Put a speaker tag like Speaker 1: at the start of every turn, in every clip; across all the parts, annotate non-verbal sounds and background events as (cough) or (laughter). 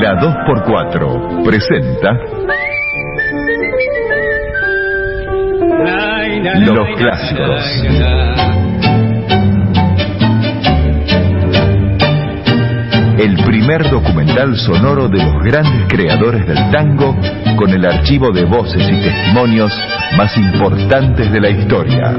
Speaker 1: La 2x4 presenta Los clásicos. el primer documental sonoro de los grandes creadores del tango con el archivo de voces y testimonios más importantes de la historia.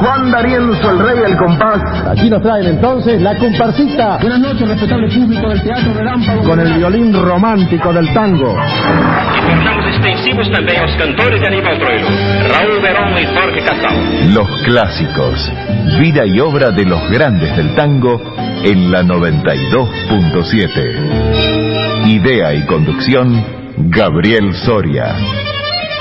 Speaker 2: Juan D'Arienzo, el rey del compás.
Speaker 3: Aquí nos traen entonces la comparsita.
Speaker 4: Buenas noches, respetable público del Teatro Relámpago.
Speaker 3: Con el violín romántico del tango.
Speaker 5: Portamos extensivos también los cantores de Aníbal Troilo, Raúl Verón y Jorge Casal.
Speaker 1: Los clásicos, vida y obra de los grandes del tango en la 92.7. Idea y conducción, Gabriel Soria.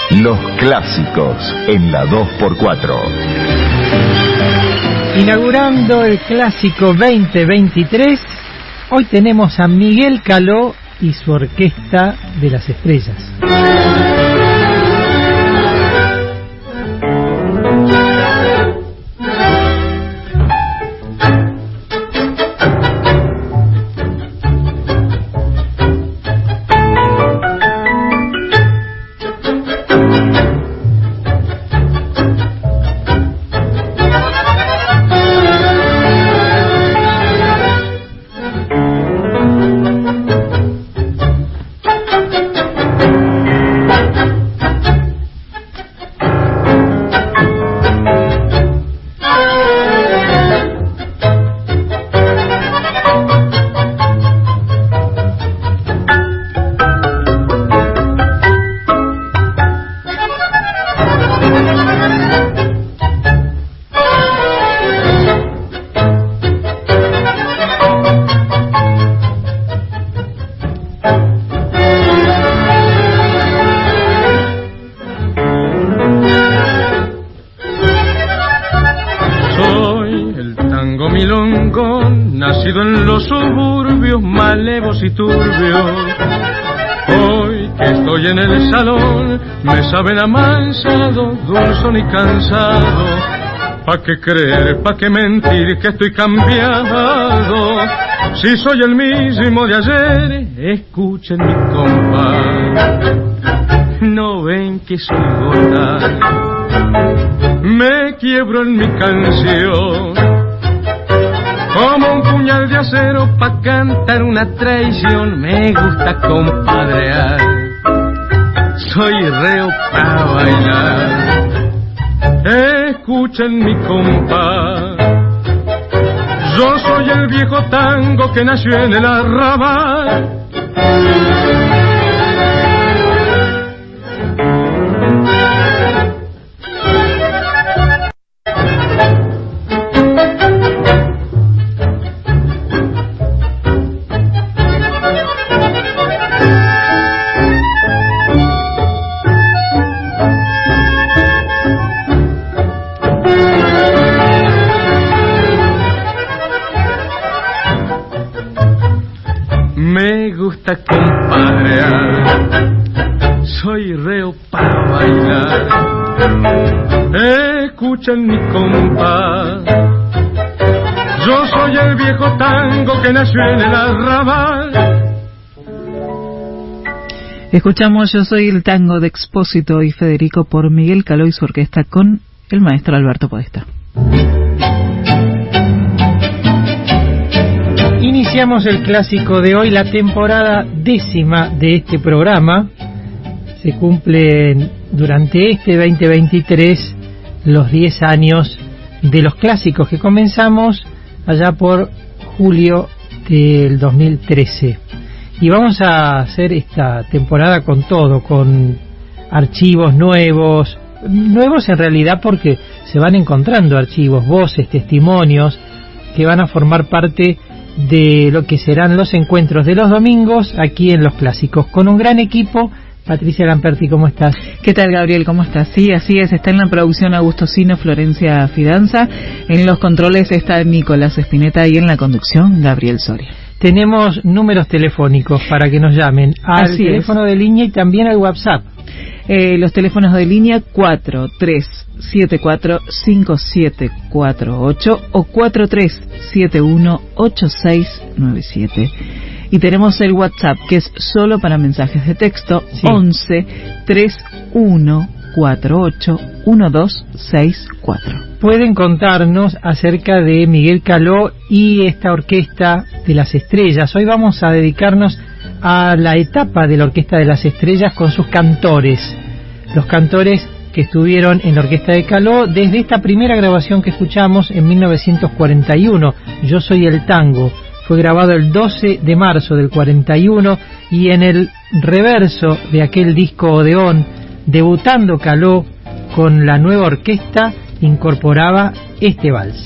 Speaker 1: Los clásicos en la 2x4.
Speaker 6: Inaugurando el clásico 2023, hoy tenemos a Miguel Caló y su Orquesta de las Estrellas.
Speaker 7: Saben amansado, dulzón y cansado. ¿Pa' qué creer, pa' qué mentir que estoy cambiado? Si soy el mismo de ayer, escuchen mi compás. No ven que soy gota, me quiebro en mi canción. Como un puñal de acero pa' cantar una traición, me gusta compadrear soy reo para bailar. Escuchen mi compa. Yo soy el viejo tango que nació en el arrabal. Mi compás. Yo soy el viejo tango que nació en el arrabal.
Speaker 8: Escuchamos Yo soy el tango de Expósito y Federico por Miguel Caló y su orquesta con el maestro Alberto Podesta.
Speaker 6: Iniciamos el clásico de hoy, la temporada décima de este programa. Se cumple durante este 2023 los 10 años de los clásicos que comenzamos allá por julio del 2013. Y vamos a hacer esta temporada con todo, con archivos nuevos, nuevos en realidad porque se van encontrando archivos, voces, testimonios que van a formar parte de lo que serán los encuentros de los domingos aquí en los clásicos, con un gran equipo Patricia Lamperti, ¿cómo estás?
Speaker 8: ¿Qué tal, Gabriel? ¿Cómo estás? Sí, así es. Está en la producción Augusto Sino, Florencia Fidanza. En los controles está Nicolás Espineta y en la conducción Gabriel Soria.
Speaker 6: Tenemos números telefónicos para que nos llamen al teléfono de línea y también al WhatsApp.
Speaker 8: Eh, los teléfonos de línea 43745748 o 43718697. Y tenemos el WhatsApp, que es solo para mensajes de texto,
Speaker 6: Sí.
Speaker 8: 11 31 48 1264.
Speaker 6: Pueden contarnos acerca de Miguel Caló y esta orquesta de las estrellas. Hoy vamos a dedicarnos a la etapa de la orquesta de las estrellas con sus cantores. Los cantores que estuvieron en la orquesta de Caló desde esta primera grabación que escuchamos en 1941, Yo soy el tango. Fue grabado el 12 de marzo del 41 y en el reverso de aquel disco Odeón, debutando Caló con la nueva orquesta, incorporaba este vals.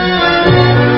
Speaker 7: Thank you.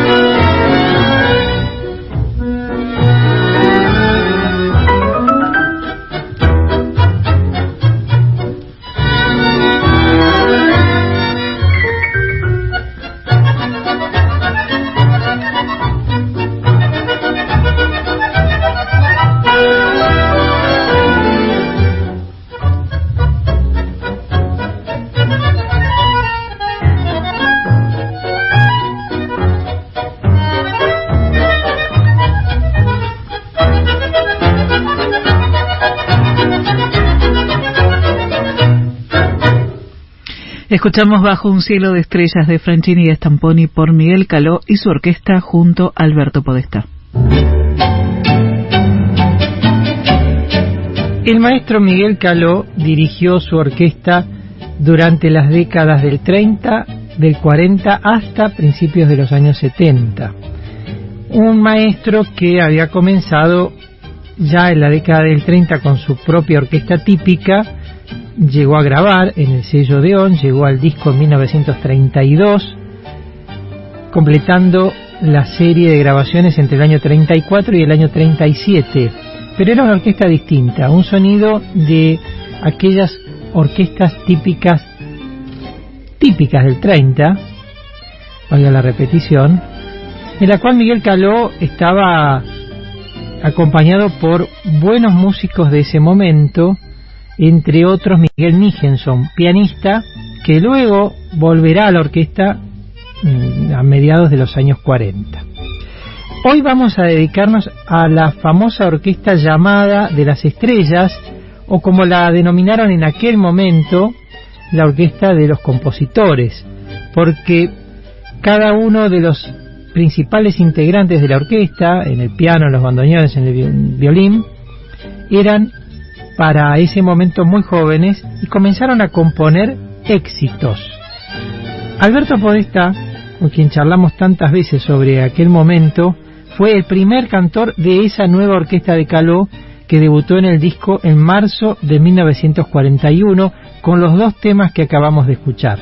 Speaker 8: Escuchamos Bajo un cielo de estrellas de Franchini y Stamponi por Miguel Caló y su orquesta junto a Alberto Podestá.
Speaker 6: El maestro Miguel Caló dirigió su orquesta durante las décadas del 30, del 40 hasta principios de los años 70. Un maestro que había comenzado ya en la década del 30 con su propia orquesta típica, llegó a grabar en el sello Deón, llegó al disco en 1932, completando la serie de grabaciones entre el año 34 y el año 37. Pero era una orquesta distinta, un sonido de aquellas orquestas típicas, típicas del 30, valga la repetición, en la cual Miguel Caló estaba acompañado por buenos músicos de ese momento, entre otros Miguel Nijenson, pianista, que luego volverá a la orquesta mm, a mediados de los años 40. Hoy vamos a dedicarnos a la famosa orquesta llamada de las estrellas, o como la denominaron en aquel momento, la orquesta de los compositores, porque cada uno de los principales integrantes de la orquesta, en el piano, en los bandoneones, en el violín, eran para ese momento muy jóvenes y comenzaron a componer éxitos. Alberto Podesta, con quien charlamos tantas veces sobre aquel momento, fue el primer cantor de esa nueva orquesta de Caló que debutó en el disco en marzo de 1941 con los dos temas que acabamos de escuchar.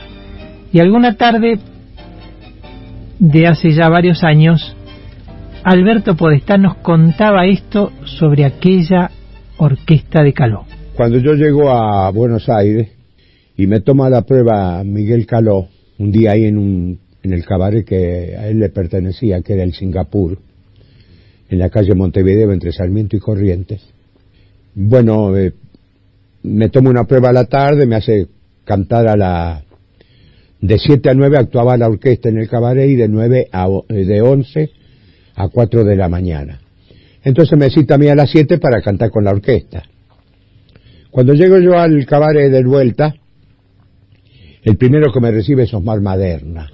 Speaker 6: Y alguna tarde de hace ya varios años, Alberto Podestá nos contaba esto sobre aquella orquesta de Caló.
Speaker 9: Cuando yo llego a Buenos Aires y me toma la prueba Miguel Caló, un día ahí en, un, en el cabaret que a él le pertenecía, que era el Singapur, en la calle Montevideo entre Sarmiento y Corrientes. Bueno, eh, me tomo una prueba a la tarde, me hace cantar a la... De 7 a 9 actuaba la orquesta en el cabaret y de 9 a eh, de 11 a 4 de la mañana. Entonces me cita a mí a las 7 para cantar con la orquesta. Cuando llego yo al cabaret de vuelta, el primero que me recibe es Osmar Maderna.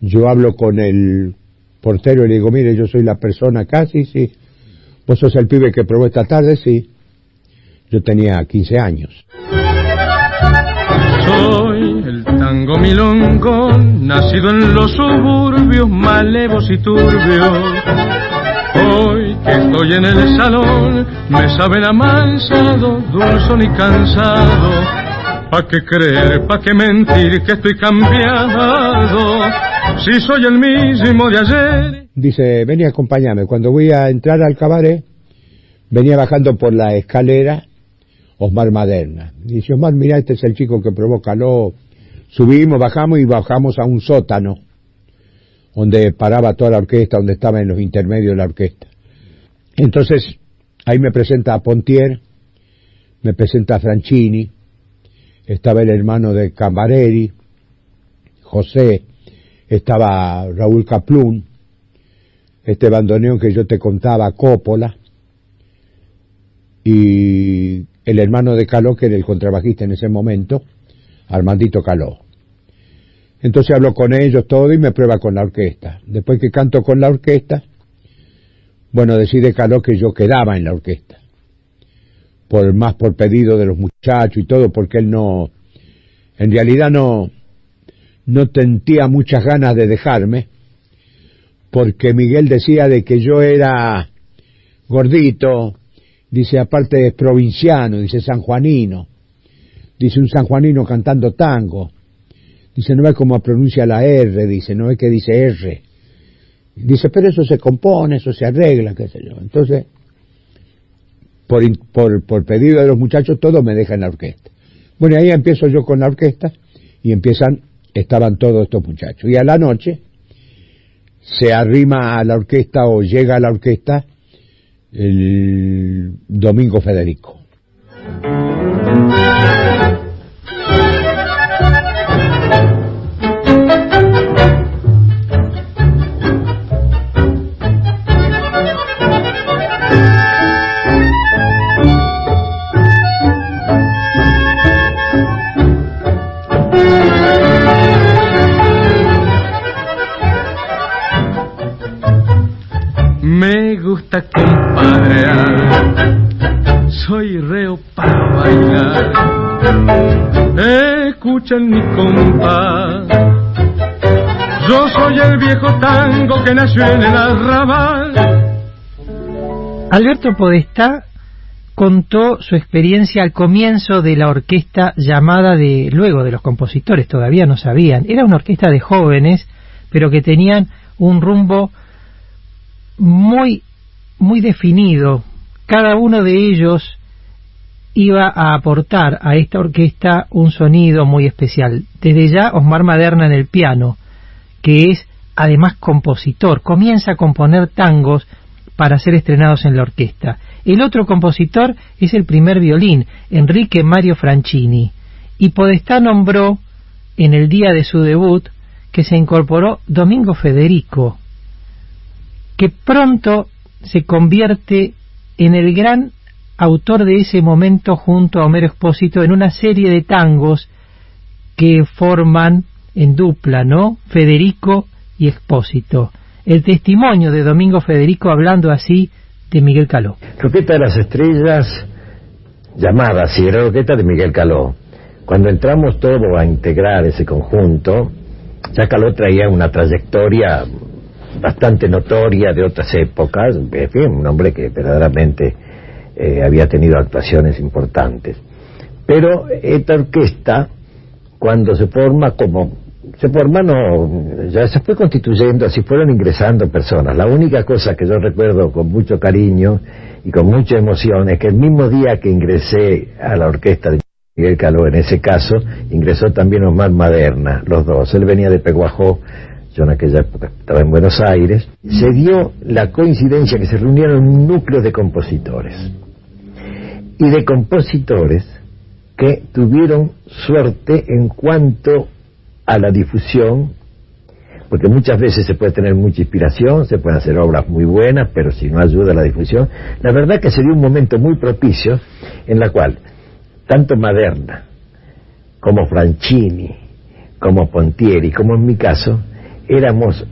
Speaker 9: Yo hablo con el portero y le digo, mire, yo soy la persona casi, sí. ¿Vos sos el pibe que probó esta tarde? Sí. Yo tenía 15 años.
Speaker 7: Soy el tango milongo, nacido en los suburbios malevos y turbios. Hoy que estoy en el salón, me saben amansado, dulzón y cansado. ¿Pa' qué creer, pa' qué mentir que estoy cambiado? Si soy el mismo de ayer.
Speaker 9: Dice, ven y acompáñame. Cuando voy a entrar al cabaret, venía bajando por la escalera Osmar Maderna. Dice, Osmar, mira, este es el chico que provoca lo Subimos, bajamos y bajamos a un sótano, donde paraba toda la orquesta, donde estaba en los intermedios de la orquesta. Entonces, ahí me presenta a Pontier, me presenta a Franchini, estaba el hermano de Cambareri, José, estaba Raúl Caplún, este bandoneón que yo te contaba, Coppola, y el hermano de Caló, que era el contrabajista en ese momento, Armandito Caló. Entonces hablo con ellos todo y me prueba con la orquesta. Después que canto con la orquesta, bueno, decide Caló que yo quedaba en la orquesta. Por más por pedido de los muchachos y todo, porque él no, en realidad no, no sentía muchas ganas de dejarme, porque Miguel decía de que yo era gordito, dice aparte es provinciano, dice sanjuanino, dice un sanjuanino cantando tango, dice no ve cómo pronuncia la R, dice no ve que dice R, dice pero eso se compone, eso se arregla, qué sé yo, entonces por, por, por pedido de los muchachos todo me deja en la orquesta. Bueno, ahí empiezo yo con la orquesta y empiezan, estaban todos estos muchachos. Y a la noche se arrima a la orquesta o llega a la orquesta el Domingo Federico.
Speaker 7: Me gusta compadrear, soy reo para bailar. Escuchan mi compás, yo soy el viejo tango que nació en el arrabal.
Speaker 6: Alberto Podestá contó su experiencia al comienzo de la orquesta llamada de luego de los compositores todavía no sabían era una orquesta de jóvenes pero que tenían un rumbo muy muy definido. Cada uno de ellos iba a aportar a esta orquesta un sonido muy especial. Desde ya Osmar Maderna en el piano que es además compositor. Comienza a componer tangos para ser estrenados en la orquesta. El otro compositor es el primer violín, Enrique Mario Franchini, y Podestá nombró en el día de su debut que se incorporó Domingo Federico, que pronto se convierte en el gran autor de ese momento junto a Homero Expósito en una serie de tangos que forman en dupla, ¿no? Federico y Expósito el testimonio de Domingo Federico hablando así de Miguel Caló.
Speaker 10: Roqueta de las Estrellas, llamada así, era Roqueta de Miguel Caló. Cuando entramos todos a integrar ese conjunto, ya Caló traía una trayectoria bastante notoria de otras épocas, en fin, un hombre que verdaderamente eh, había tenido actuaciones importantes. Pero esta orquesta, cuando se forma como se formó, ya se fue constituyendo, así fueron ingresando personas. La única cosa que yo recuerdo con mucho cariño y con mucha emoción es que el mismo día que ingresé a la orquesta de Miguel Caló, en ese caso, ingresó también Omar Maderna, los dos. Él venía de Peguajó, yo en aquella época estaba en Buenos Aires. Se dio la coincidencia que se reunieron un núcleo de compositores. Y de compositores que tuvieron suerte en cuanto a la difusión, porque muchas veces se puede tener mucha inspiración, se pueden hacer obras muy buenas, pero si no ayuda la difusión, la verdad que se dio un momento muy propicio en la cual tanto Maderna como Franchini, como Pontieri, como en mi caso, éramos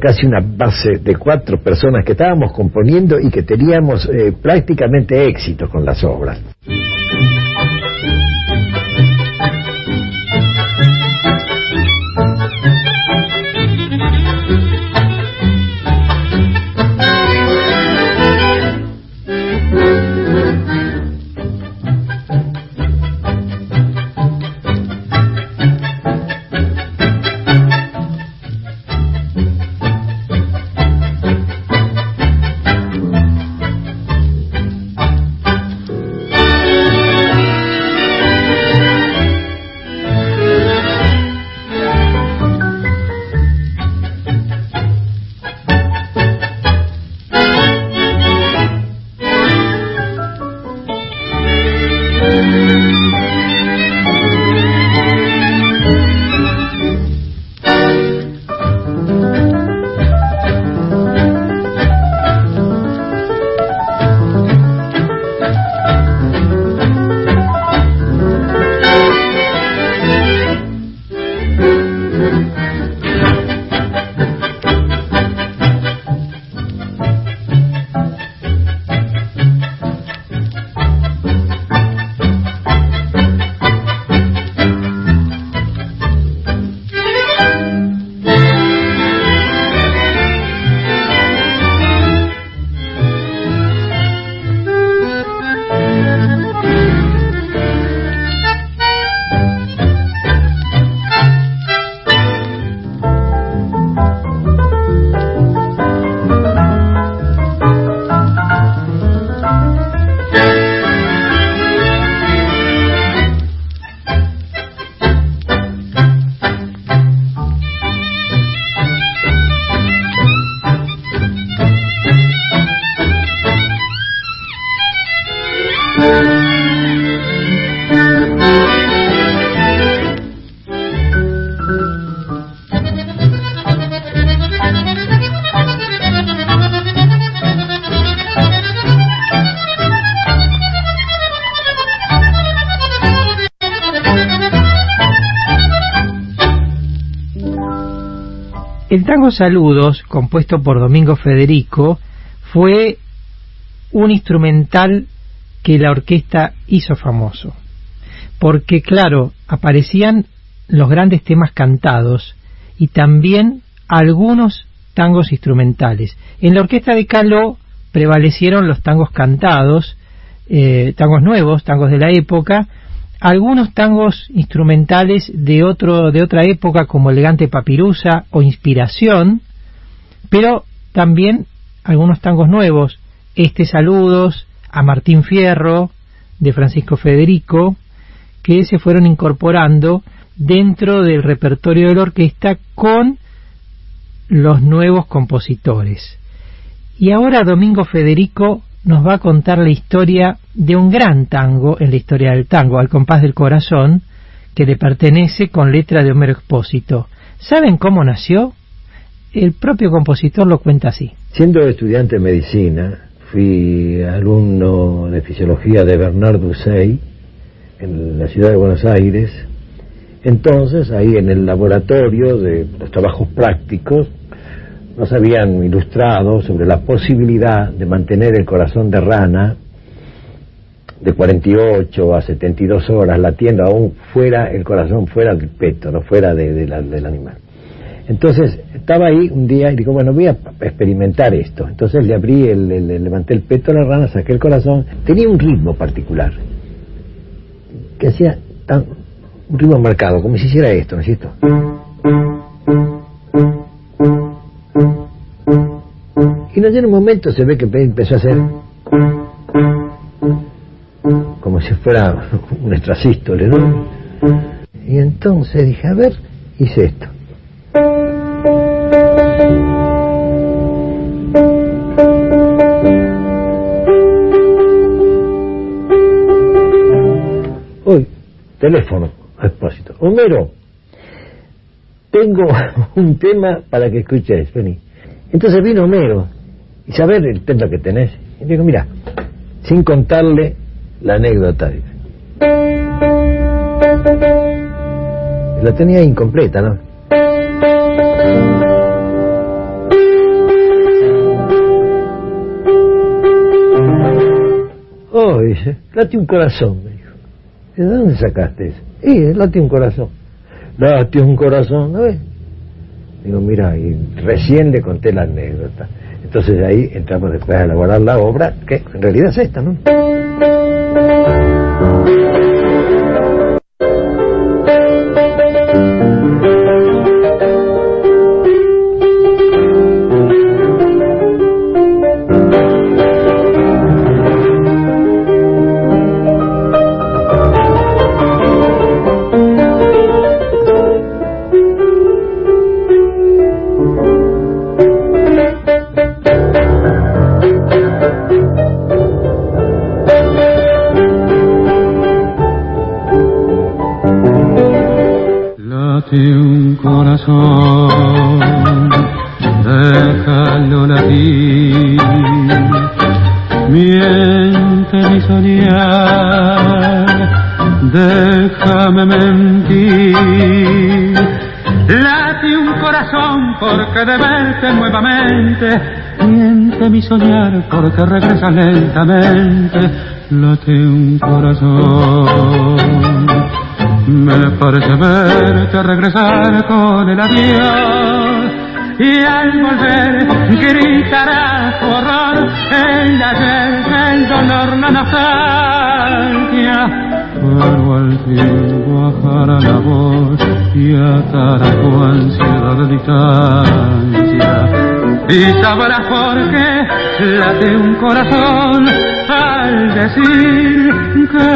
Speaker 10: casi una base de cuatro personas que estábamos componiendo y que teníamos eh, prácticamente éxito con las obras.
Speaker 6: Tango Saludos, compuesto por Domingo Federico, fue un instrumental que la orquesta hizo famoso. Porque, claro, aparecían los grandes temas cantados y también algunos tangos instrumentales. En la orquesta de Caló prevalecieron los tangos cantados, eh, tangos nuevos, tangos de la época, algunos tangos instrumentales de otro de otra época como elegante papirusa o inspiración pero también algunos tangos nuevos. Este saludos a Martín Fierro de Francisco Federico que se fueron incorporando dentro del repertorio de la orquesta con los nuevos compositores. Y ahora Domingo Federico nos va a contar la historia de un gran tango en la historia del tango, Al compás del corazón, que le pertenece con letra de Homero Expósito. ¿Saben cómo nació? El propio compositor lo cuenta así.
Speaker 10: Siendo estudiante de medicina, fui alumno de fisiología de Bernard Dussey en la ciudad de Buenos Aires. Entonces, ahí en el laboratorio de los trabajos prácticos, nos habían ilustrado sobre la posibilidad de mantener el corazón de rana de 48 a 72 horas latiendo aún fuera el corazón fuera del peto no fuera de, del animal. Entonces estaba ahí un día y digo bueno voy a experimentar esto entonces le abrí el, le levanté el peto a la rana saqué el corazón. Tenía un ritmo particular que hacía tan, un ritmo marcado como si hiciera esto ¿no es cierto? Y no en un momento se ve que empezó a hacer como si fuera (laughs) un extrasístole, ¿no? Y entonces dije, a ver, hice esto. Uy, teléfono, a propósito. Homero, tengo (laughs) un tema para que escuches, vení. Entonces vino Homero, y saber el tema que tenés. Y digo, mira, sin contarle la anécdota. La tenía incompleta, ¿no? Oh, dice, late un corazón, me dijo. ¿De dónde sacaste eso? Y late un corazón. Late un corazón, ¿no ves? Digo, mira, y recién le conté la anécdota. Entonces ahí entramos después a elaborar la obra, que en realidad es esta, ¿no?
Speaker 11: Porque regresa lentamente, late un corazón. Me parece verte regresar con el adiós. Y al volver gritará horror. El ayer, el dolor, la nostalgia. Pero al bajará la voz y atará tu ansiedad de distancia y sabrás por qué late un corazón al decir que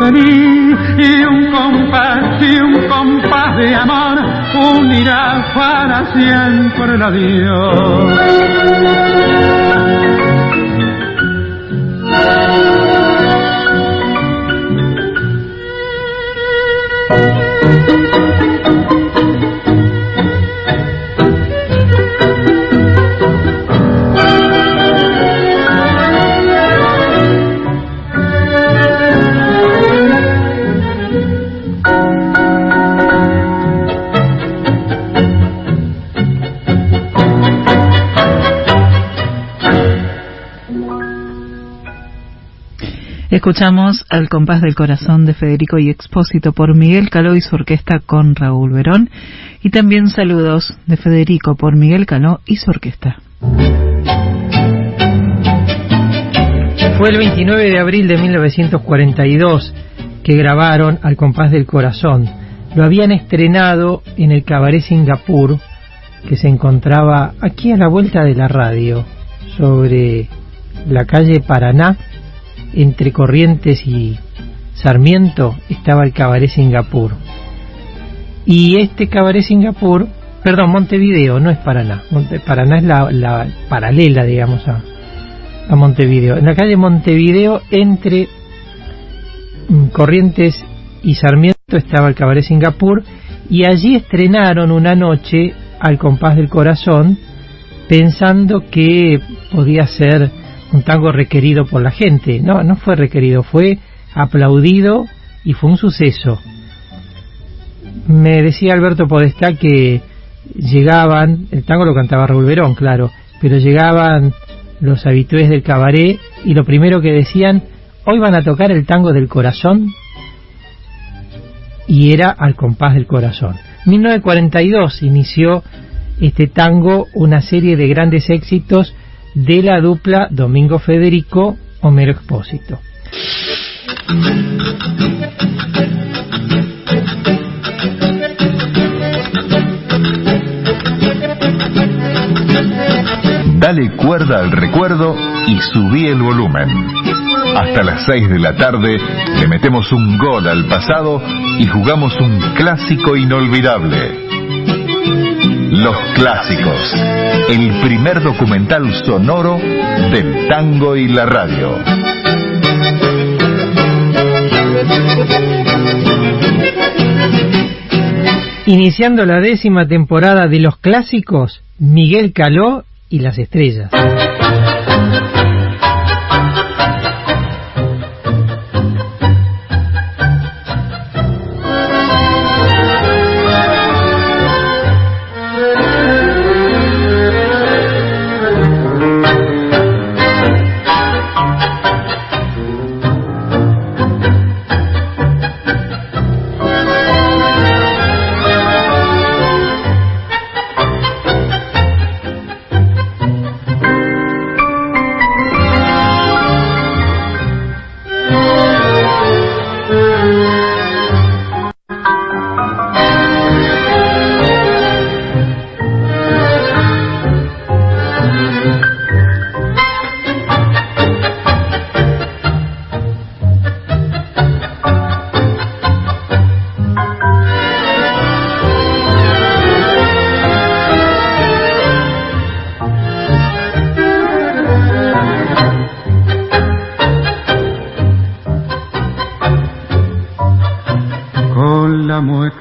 Speaker 11: feliz y un compás y un compás de amor unirá para siempre el adiós.
Speaker 8: Escuchamos al compás del corazón de Federico y Expósito por Miguel Caló y su orquesta con Raúl Verón. Y también saludos de Federico por Miguel Caló y su orquesta.
Speaker 6: Fue el 29 de abril de 1942 que grabaron Al compás del corazón. Lo habían estrenado en el Cabaret Singapur, que se encontraba aquí a la vuelta de la radio, sobre la calle Paraná entre Corrientes y Sarmiento estaba el Cabaret Singapur. Y este Cabaret Singapur, perdón, Montevideo, no es Paraná. Paraná es la, paralela, digamos, a, a Montevideo. En la calle Montevideo, entre mm, Corrientes y Sarmiento, estaba el Cabaret Singapur. Y allí estrenaron una noche al compás del corazón, pensando que podía ser un tango requerido por la gente. No, no fue requerido, fue aplaudido y fue un suceso. Me decía Alberto Podestá que llegaban, el tango lo cantaba Raúl claro, pero llegaban los habitués del cabaret y lo primero que decían, hoy van a tocar el tango del corazón y era al compás del corazón. 1942 inició este tango una serie de grandes éxitos de la dupla Domingo Federico Homero Expósito.
Speaker 1: Dale cuerda al recuerdo y subí el volumen. Hasta las 6 de la tarde le metemos un gol al pasado y jugamos un clásico inolvidable. Los Clásicos, el primer documental sonoro del tango y la radio.
Speaker 6: Iniciando la décima temporada de Los Clásicos, Miguel Caló y las Estrellas.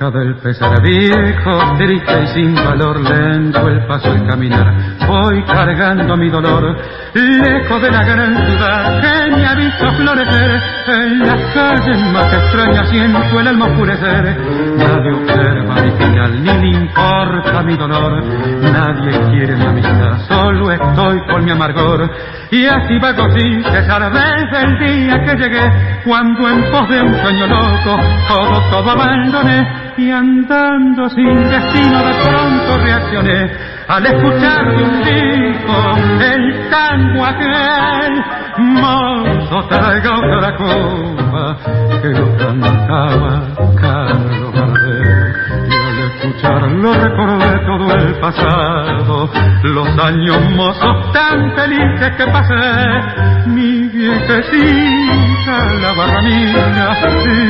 Speaker 11: Pesar viejo, triste y sin valor, lento el paso al caminar, voy cargando mi dolor, lejos de la gran ciudad que me ha visto florecer, en las calles más extrañas siento el alma oscurecer, nadie observa mi final, ni le importa mi dolor, nadie quiere mi amistad, solo estoy con mi amargor, y así vago sin cesar desde el día que llegué, cuando en pos de un sueño loco, todo, todo abandoné, y andando sin destino de pronto reaccioné al escuchar de un disco el tango aquel. Mozo traiga otra copa que lo cantaba Carlos Gardel. Y al escucharlo recordé todo el pasado los años mozos tan felices que pasé. Mi viejecita la barramina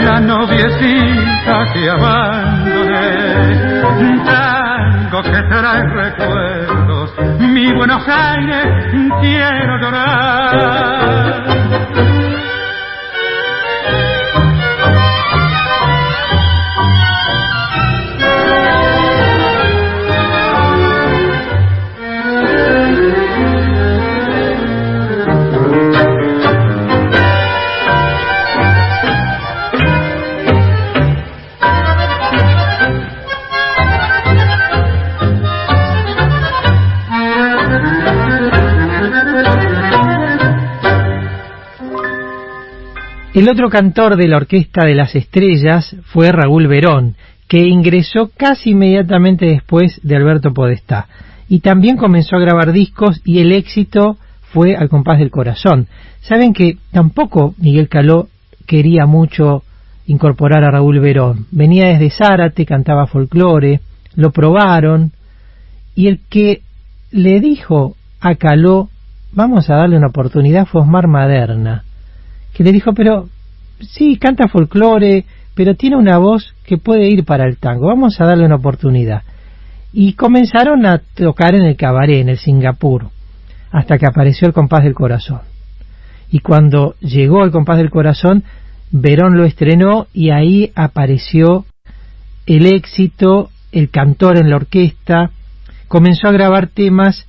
Speaker 11: la noviecita que abandoné tango que trae recuerdos mi Buenos Aires quiero llorar
Speaker 6: El otro cantor de la Orquesta de las Estrellas fue Raúl Verón, que ingresó casi inmediatamente después de Alberto Podestá. Y también comenzó a grabar discos y el éxito fue al compás del corazón. Saben que tampoco Miguel Caló quería mucho incorporar a Raúl Verón. Venía desde Zárate, cantaba folclore, lo probaron y el que le dijo a Caló vamos a darle una oportunidad fue Osmar Maderna que le dijo, pero sí, canta folclore, pero tiene una voz que puede ir para el tango, vamos a darle una oportunidad. Y comenzaron a tocar en el cabaret, en el Singapur, hasta que apareció el compás del corazón. Y cuando llegó el compás del corazón, Verón lo estrenó y ahí apareció el éxito, el cantor en la orquesta, comenzó a grabar temas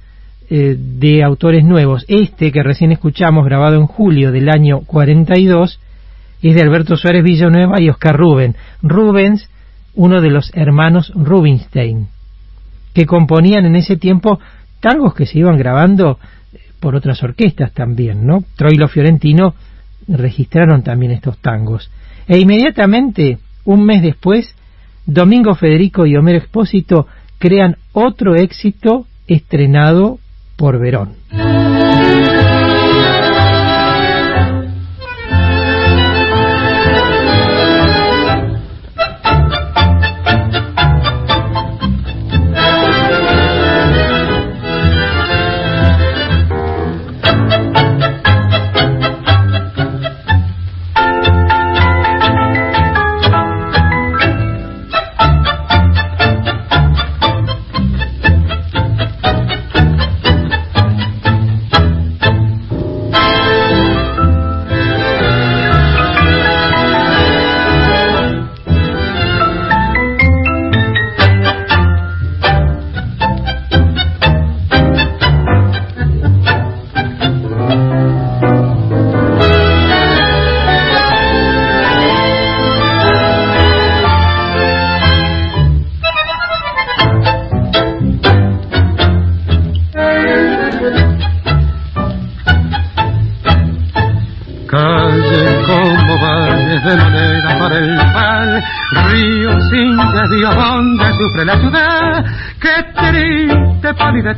Speaker 6: eh, de autores nuevos. Este que recién escuchamos, grabado en julio del año 42, es de Alberto Suárez Villanueva y Oscar Rubén. Rubens, uno de los hermanos Rubinstein, que componían en ese tiempo tangos que se iban grabando eh, por otras orquestas también, ¿no? Troilo Fiorentino registraron también estos tangos. E inmediatamente, un mes después, Domingo Federico y Homero Expósito crean otro éxito estrenado por Verón.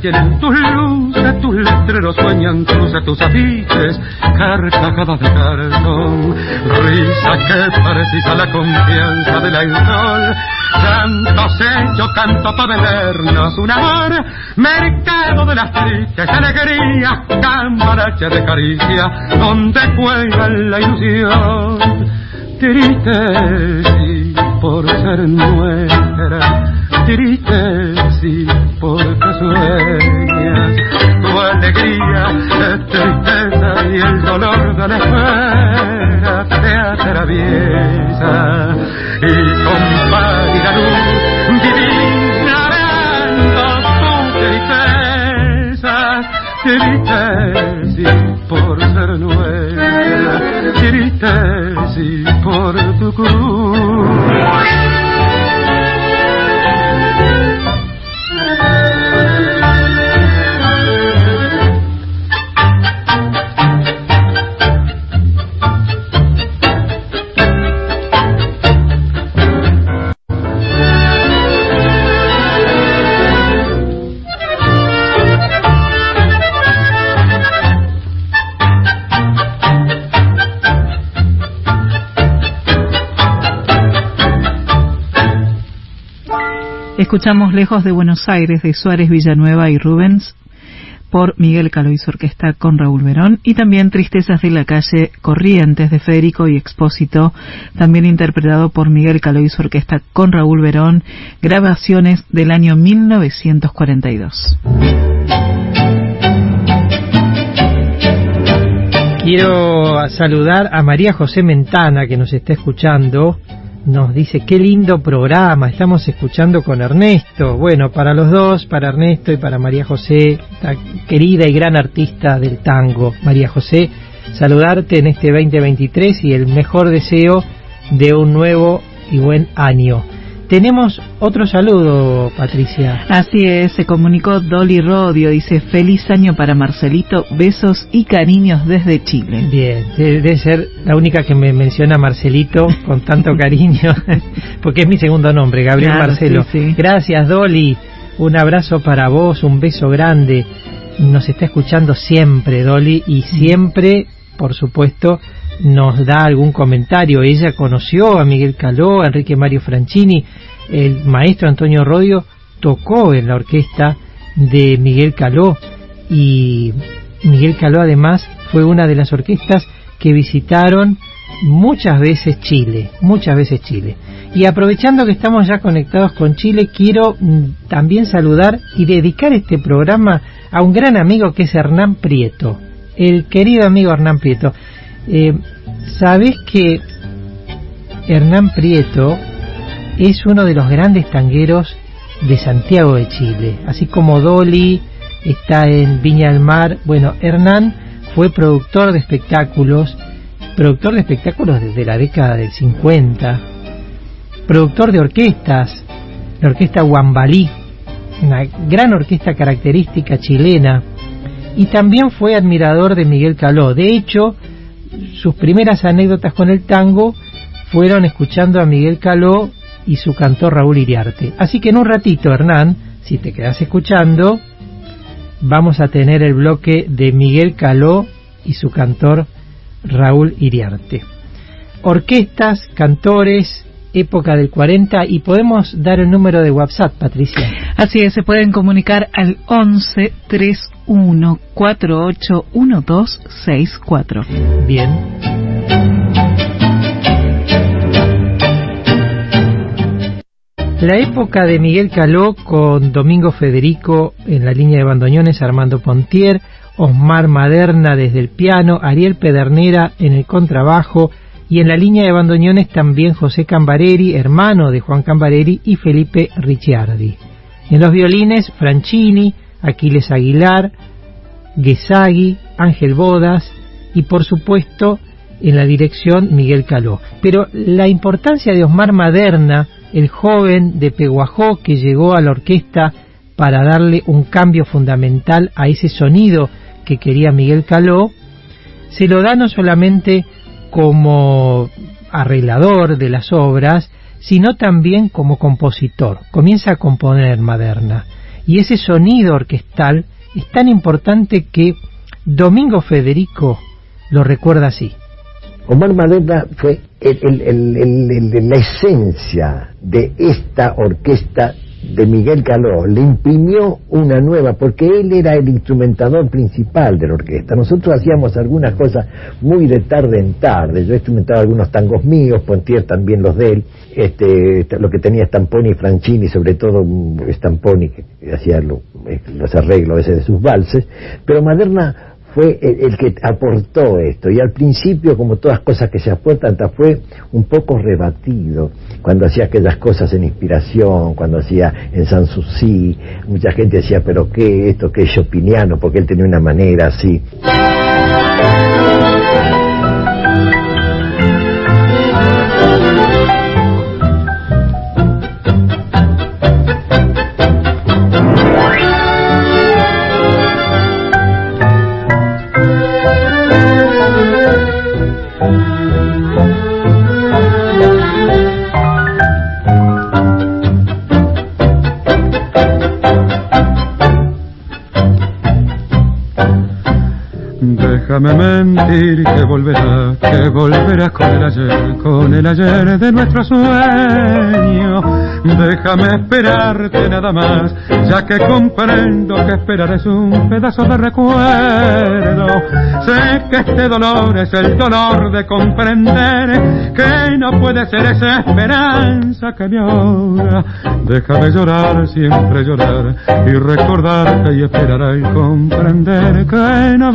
Speaker 11: Tienen tus luces, tus letreros sueñan cruces, tus afiches, carcajadas de cartón. Risa que precisa la confianza del alcohol. Canto sello, canto para vendernos un amor. Mercado de las tristes alegrías, cambarache de caricia, donde juega la ilusión. Triste sí, por ser nuestra, triste sí, porque sueñas. Tu alegría tristeza y el dolor de la espera te atraviesa. Y con pálida luz divina tu tristeza, triste sí, por ser nuestra, triste sí, por tu cruz.
Speaker 8: Escuchamos Lejos de Buenos Aires de Suárez Villanueva y Rubens por Miguel su orquesta con Raúl Verón y también Tristezas de la calle Corrientes de Federico y Expósito, también interpretado por Miguel su orquesta con Raúl Verón, grabaciones del año 1942.
Speaker 6: Quiero saludar a María José Mentana que nos está escuchando nos dice, qué lindo programa, estamos escuchando con Ernesto. Bueno, para los dos, para Ernesto y para María José, la querida y gran artista del tango, María José, saludarte en este 2023 y el mejor deseo de un nuevo y buen año. Tenemos otro saludo, Patricia.
Speaker 8: Así es, se comunicó Dolly Rodio, dice feliz año para Marcelito, besos y cariños desde Chile.
Speaker 6: Bien, debe ser la única que me menciona Marcelito con tanto cariño, (laughs) porque es mi segundo nombre, Gabriel
Speaker 8: Claro,
Speaker 6: Marcelo.
Speaker 8: sí, sí.
Speaker 6: Gracias, Dolly. Un abrazo para vos, un beso grande. Nos está escuchando siempre, Dolly, y siempre, por supuesto, nos da algún comentario. Ella conoció a Miguel Caló, a Enrique Mario Franchini, el maestro Antonio Rodio tocó en la orquesta de Miguel Caló y Miguel Caló además fue una de las orquestas que visitaron muchas veces Chile, muchas veces Chile. Y aprovechando que estamos ya conectados con Chile, quiero mm, también saludar y dedicar este programa a un gran amigo que es Hernán Prieto, el querido amigo Hernán Prieto. Eh, Sabes que Hernán Prieto es uno de los grandes tangueros de Santiago de Chile, así como Dolly está en Viña del Mar. Bueno, Hernán fue productor de espectáculos, productor de espectáculos desde la década del 50, productor de orquestas, la orquesta Guambalí, una gran orquesta característica chilena, y también fue admirador de Miguel Caló. De hecho, sus primeras anécdotas con el tango fueron escuchando a Miguel Caló y su cantor Raúl Iriarte. Así que en un ratito, Hernán, si te quedas escuchando, vamos a tener el bloque de Miguel Caló y su cantor Raúl Iriarte. Orquestas, cantores, época del 40 y podemos dar el número de WhatsApp, Patricia.
Speaker 8: Así es, se pueden comunicar al 11 31 48 1264.
Speaker 6: Bien. La época de Miguel Caló con Domingo Federico en la línea de bandoneones, Armando Pontier, Osmar Maderna desde el piano, Ariel Pedernera en el contrabajo y en la línea de bandoneones también José Cambareri, hermano de Juan Cambareri y Felipe Ricciardi. En los violines, Franchini, Aquiles Aguilar, Guesagui, Ángel Bodas y por supuesto en la dirección Miguel Caló. Pero la importancia de Osmar Maderna, el joven de Peguajó que llegó a la orquesta para darle un cambio fundamental a ese sonido que quería Miguel Caló, se lo da no solamente como arreglador de las obras, sino también como compositor. Comienza a componer Maderna. Y ese sonido orquestal es tan importante que Domingo Federico lo recuerda así.
Speaker 10: Omar Maderna fue la esencia de esta orquesta de Miguel Caló, le imprimió una nueva, porque él era el instrumentador principal de la orquesta. Nosotros hacíamos algunas cosas muy de tarde en tarde. Yo instrumentaba algunos tangos míos, Pontier también los de él, este, lo que tenía Stamponi y Franchini, sobre todo Stamponi, que hacía eh, los arreglos ese de sus valses, pero Maderna fue el, que aportó esto. Y al principio, como todas cosas que se aportan, fue un poco rebatido. Cuando hacía aquellas cosas en inspiración, cuando hacía en Sanssouci, mucha gente decía, pero qué esto, qué es Chopiniano, porque él tenía una manera así.
Speaker 11: Déjame mentir que volverá, que volverá con el ayer, con el ayer de nuestro sueño. Déjame esperarte nada más, ya que comprendo que esperar es un pedazo de recuerdo. Sé que este dolor es el dolor de comprender que no puede ser esa esperanza que me ahoga. Déjame llorar, siempre llorar y recordarte y esperar y comprender que no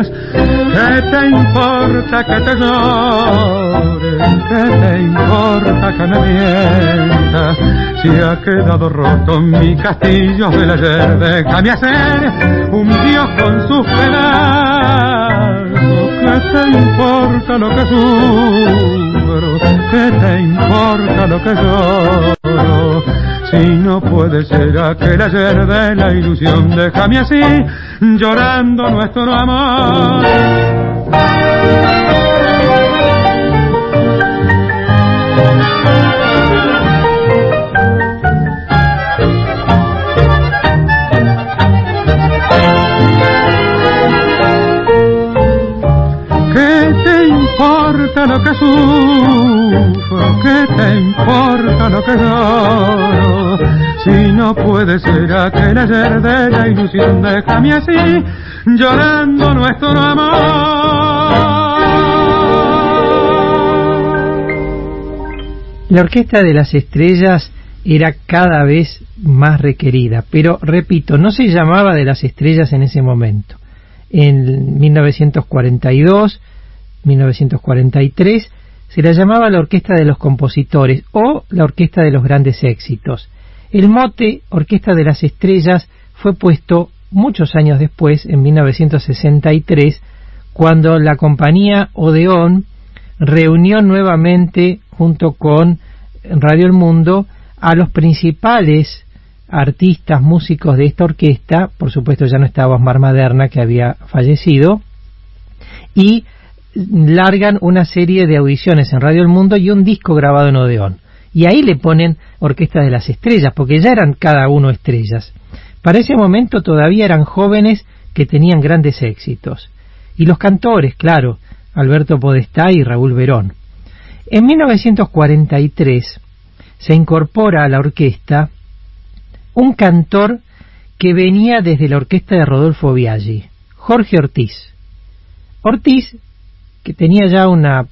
Speaker 11: ¿Qué te importa que te llore? ¿Qué te importa que me mientas? Si ha quedado roto mi castillo del ayer, déjame hacer un dios con sus pedazos. ¿Qué te importa lo que sufro? ¿Qué te importa lo que lloro? Si no puede ser aquel ayer de la ilusión, déjame así, llorando nuestro amor. Importa lo que sufro? ¿Qué te importa lo que lloro? Si no puede ser aquel ayer de la ilusión, déjame así, llorando nuestro amor.
Speaker 6: La Orquesta de las Estrellas era cada vez más requerida, pero repito, no se llamaba de las estrellas en ese momento. En 1942, 1943, se la llamaba la Orquesta de los Compositores o la Orquesta de los Grandes Éxitos. El mote Orquesta de las Estrellas fue puesto muchos años después, en 1963, cuando la compañía Odeón reunió nuevamente, junto con Radio El Mundo, a los principales artistas, músicos de esta orquesta, por supuesto ya no estaba Osmar Maderna, que había fallecido, y largan una serie de audiciones en Radio El Mundo y un disco grabado en Odeón y ahí le ponen Orquesta de las Estrellas, porque ya eran cada uno estrellas. Para ese momento todavía eran jóvenes que tenían grandes éxitos. Y los cantores, claro, Alberto Podestá y Raúl Verón. En 1943 se incorpora a la orquesta un cantor que venía desde la orquesta de Rodolfo Biaggi, Jorge Ortiz. Ortiz, que tenía ya una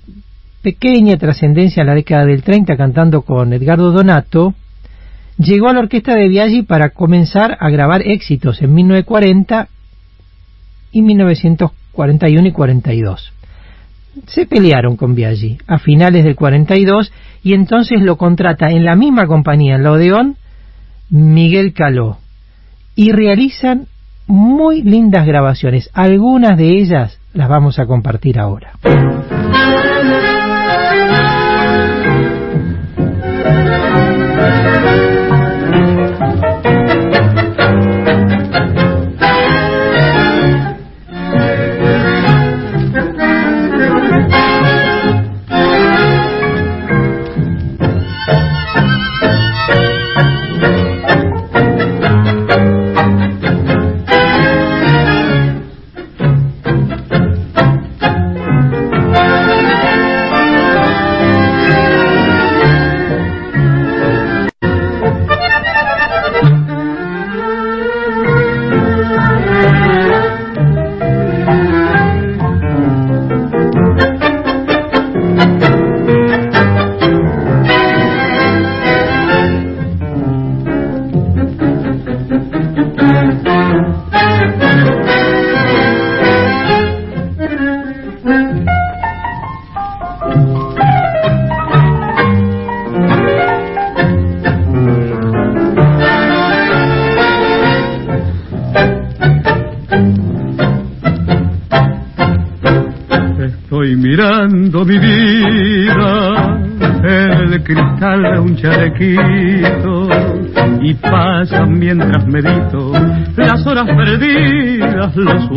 Speaker 6: pequeña trascendencia en la década del 30 cantando con Edgardo Donato, llegó a la orquesta de Biaggi para comenzar a grabar éxitos en 1940 y 1941 y 42. Se pelearon con Biaggi a finales del 42 y entonces lo contrata en la misma compañía, en la Odeón, Miguel Caló. Y realizan muy lindas grabaciones. Algunas de ellas las vamos a compartir ahora.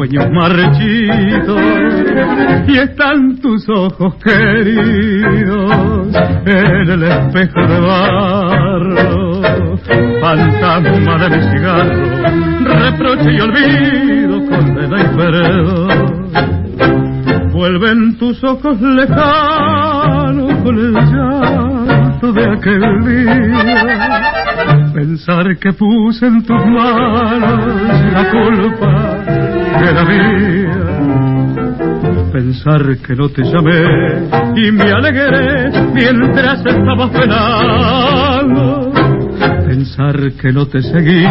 Speaker 7: Sueños marchitos y están tus ojos queridos en el espejo de barro, fantasma de mi cigarro, reproche y olvido, condena y perdón. Vuelven tus ojos lejanos con el llanto de aquel día. Pensar que puse en tus manos la culpa Pensar que no te llamé y me alegré mientras estabas penando. Pensar que no te seguí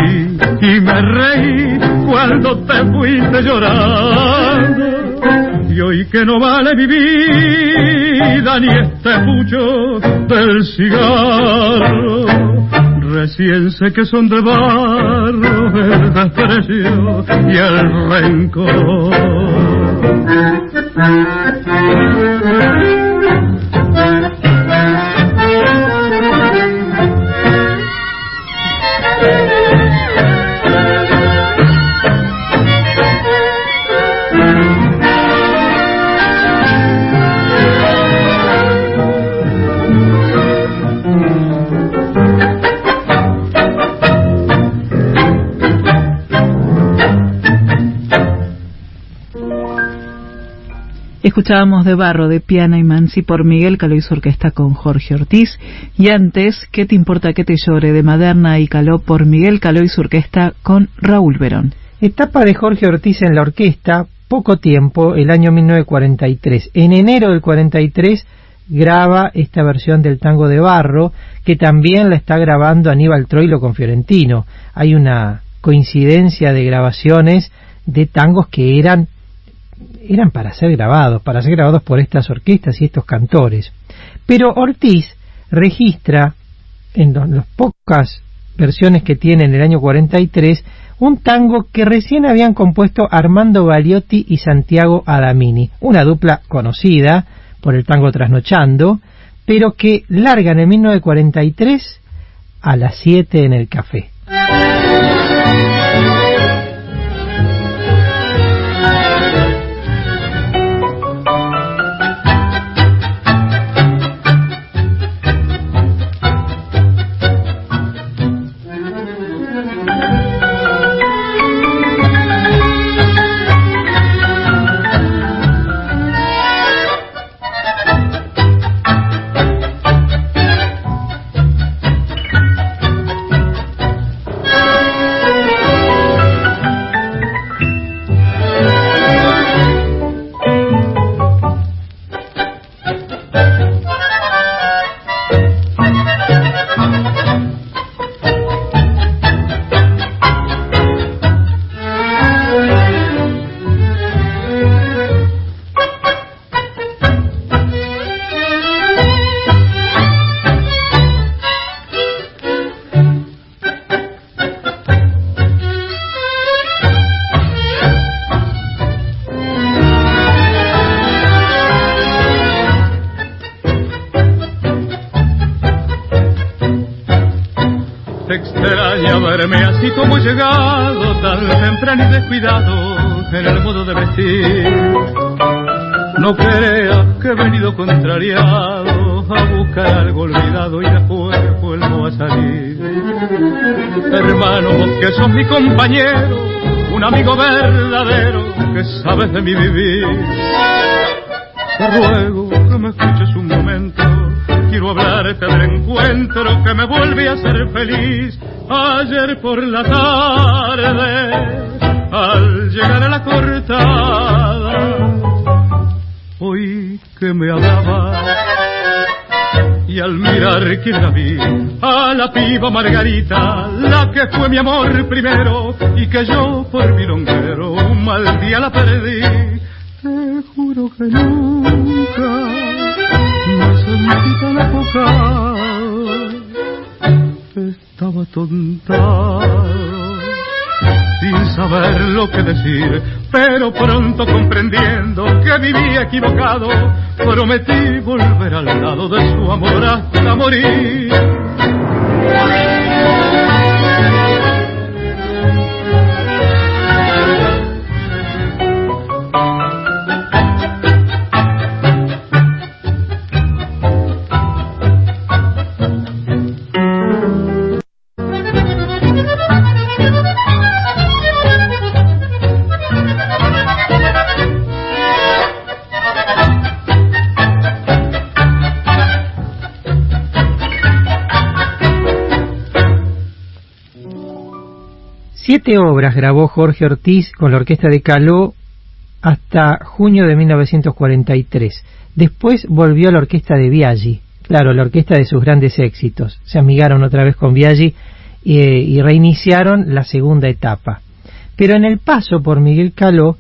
Speaker 7: y me reí cuando te fuiste llorando y hoy que no vale mi vida ni este pucho del cigarro. Recién sé que son de barro el desprecio y el rencor.
Speaker 8: Escuchábamos de Barro, de Piana y Mansi por Miguel su orquesta con Jorge Ortiz. Y antes, ¿Qué te importa que te llore? de Maderna y Caló por Miguel su orquesta con Raúl Verón.
Speaker 6: Etapa de Jorge Ortiz en la orquesta, poco tiempo, el año 1943. En enero del 43 graba esta versión del tango de Barro, que también la está grabando Aníbal Troilo con Fiorentino. Hay una coincidencia de grabaciones de tangos que eran eran para ser grabados, para ser grabados por estas orquestas y estos cantores. Pero Ortiz registra en las pocas versiones que tiene en el año 43 un tango que recién habían compuesto Armando Baliotti y Santiago Adamini, una dupla conocida por el tango Trasnochando, pero que largan en 1943 a las 7 en el café.
Speaker 7: De mi vivir. Te ruego que me escuches un momento, quiero hablarte del encuentro que me vuelve a ser feliz. Ayer por la tarde, al llegar a la cortada, oí que me hablaba. Y al mirar que la vi, la piba Margarita, la que fue mi amor primero y que yo por mi longuero un mal día la perdí. Te juro que nunca me sentí tan estaba tonta
Speaker 12: sin saber lo que decir, pero pronto comprendiendo que vivía equivocado, prometí volver al lado de su amor hasta morir.
Speaker 7: Amen. Obras grabó Jorge Ortiz con la orquesta de Caló hasta junio de 1943. Después volvió a la orquesta de Biaggi, claro, la orquesta de sus grandes éxitos. Se amigaron otra vez con Biaggi y, y reiniciaron la segunda etapa. Pero en el paso por Miguel Caló,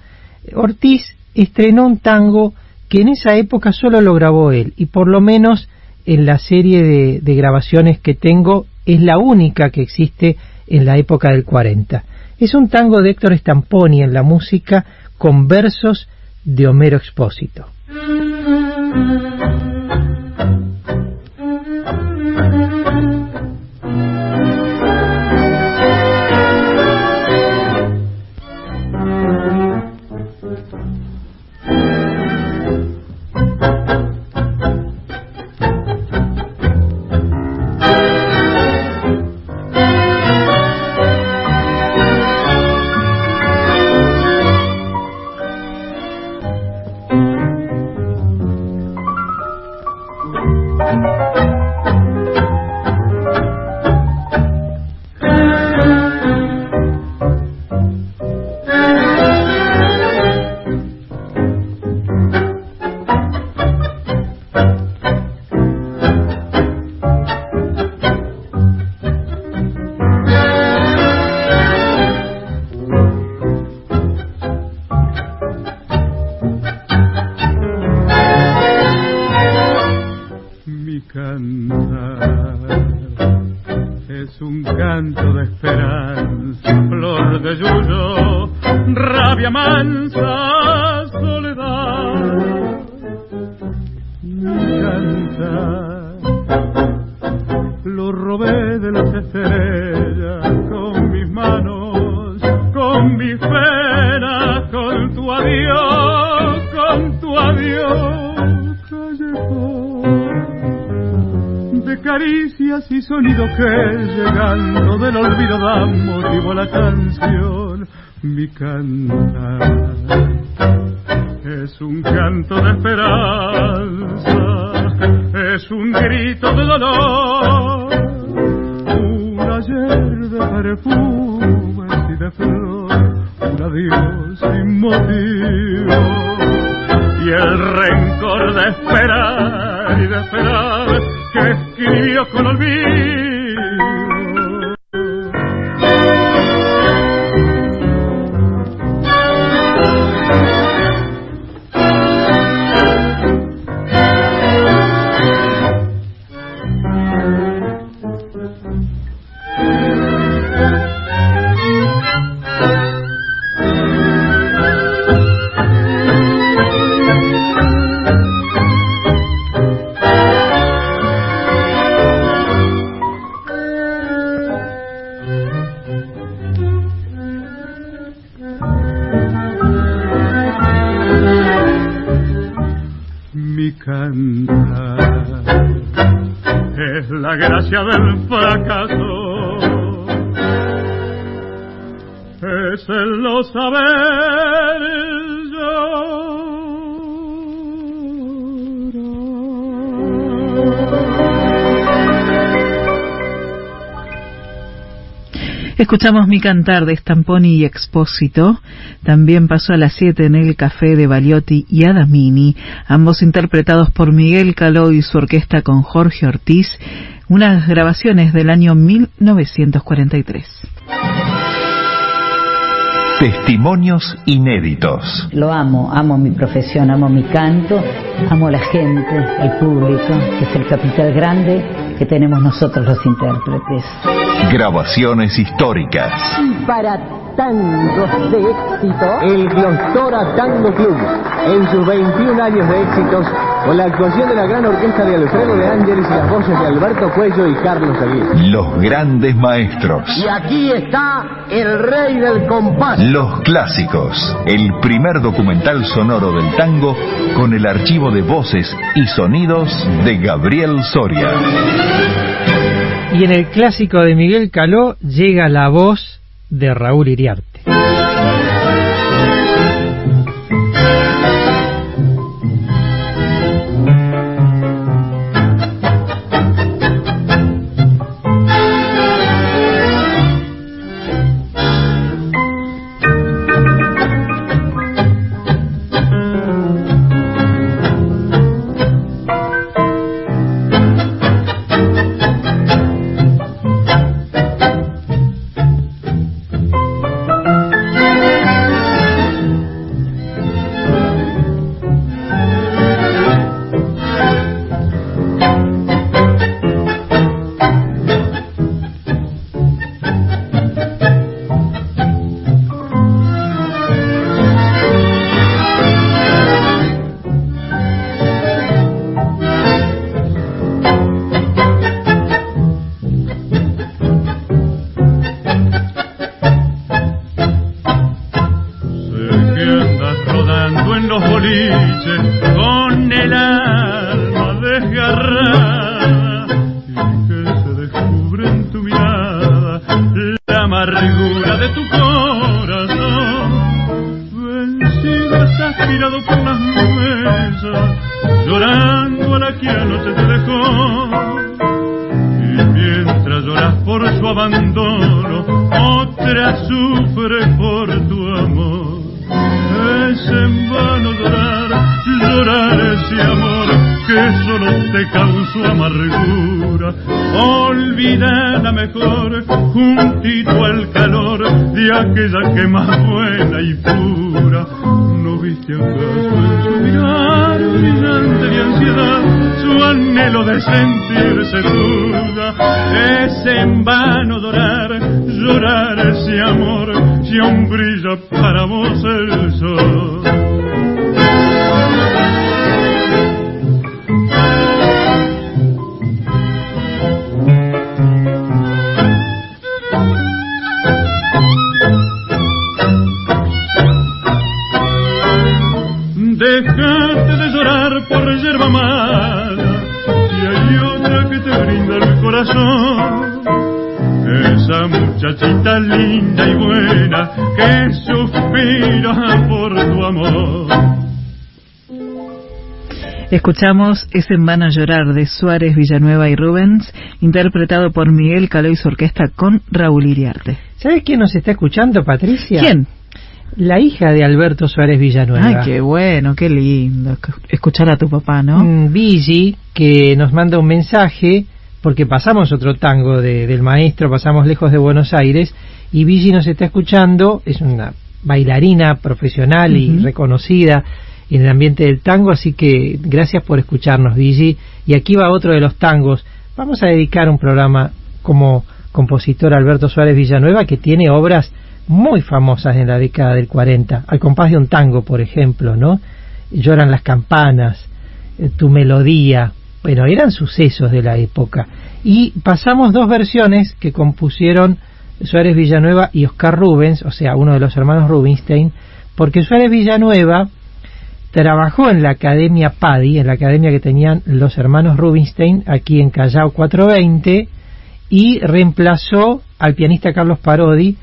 Speaker 7: Ortiz estrenó un tango que en esa época solo lo grabó él y por lo menos en la serie de, de grabaciones que tengo es la única que existe en la época del 40. Es un tango de Héctor Stamponi en la música con versos de Homero Expósito. Es un canto de esperanza, es un grito de dolor, un ayer de perfumes y de flor, un adiós sin motivo y el rencor de esperar y de esperar que escribió con olvido. Del fracaso, es el no saber
Speaker 8: Escuchamos Mi Cantar de Stamponi y Expósito. También pasó a las 7 en el Café de Baliotti y Adamini, ambos interpretados por Miguel Caló y su orquesta con Jorge Ortiz, unas grabaciones del año 1943.
Speaker 1: Testimonios inéditos.
Speaker 13: Lo amo, amo mi profesión, amo mi canto, amo la gente, el público, que es el capital grande que tenemos nosotros los intérpretes.
Speaker 1: Grabaciones históricas.
Speaker 13: Para
Speaker 3: tangos de éxito, el Glostora Tango Club, en sus 21 años de éxitos, con la actuación de la gran orquesta de Alfredo de Ángeles y las voces de Alberto Cuello y Carlos Aguirre.
Speaker 1: Los grandes maestros.
Speaker 2: Y aquí está el rey del compás.
Speaker 1: Los clásicos. El primer documental sonoro del tango con el archivo de voces y sonidos de Gabriel Soria.
Speaker 6: Y en el clásico de Miguel Caló llega la voz de Raúl Iriarte.
Speaker 8: Escuchamos Es en vano llorar de Suárez, Villanueva y Rubens, interpretado por Miguel Caló y su orquesta con Raúl Iriarte.
Speaker 6: ¿Sabes quién nos está escuchando, Patricia?
Speaker 8: ¿Quién?
Speaker 6: La hija de Alberto Suárez Villanueva.
Speaker 8: Ay, qué bueno, qué lindo escuchar a tu papá, ¿no?
Speaker 6: Mm, que nos manda un mensaje, porque pasamos otro tango de, del maestro, pasamos lejos de Buenos Aires, y Vigi nos está escuchando, es una bailarina profesional y reconocida en el ambiente del tango, así que gracias por escucharnos, Digi. Y aquí va otro de los tangos. Vamos a dedicar un programa como compositor Alberto Suárez Villanueva, que tiene obras muy famosas en la década del 40, al compás de un tango, por ejemplo, ¿no? Lloran las campanas, eh, tu melodía, bueno, eran sucesos de la época. Y pasamos dos versiones que compusieron Suárez Villanueva y Oscar Rubens, o sea, uno de los hermanos Rubinstein, porque Suárez Villanueva trabajó en la Academia Paddy, en la academia que tenían los hermanos Rubinstein aquí en Callao 420 y reemplazó al pianista Carlos Parodi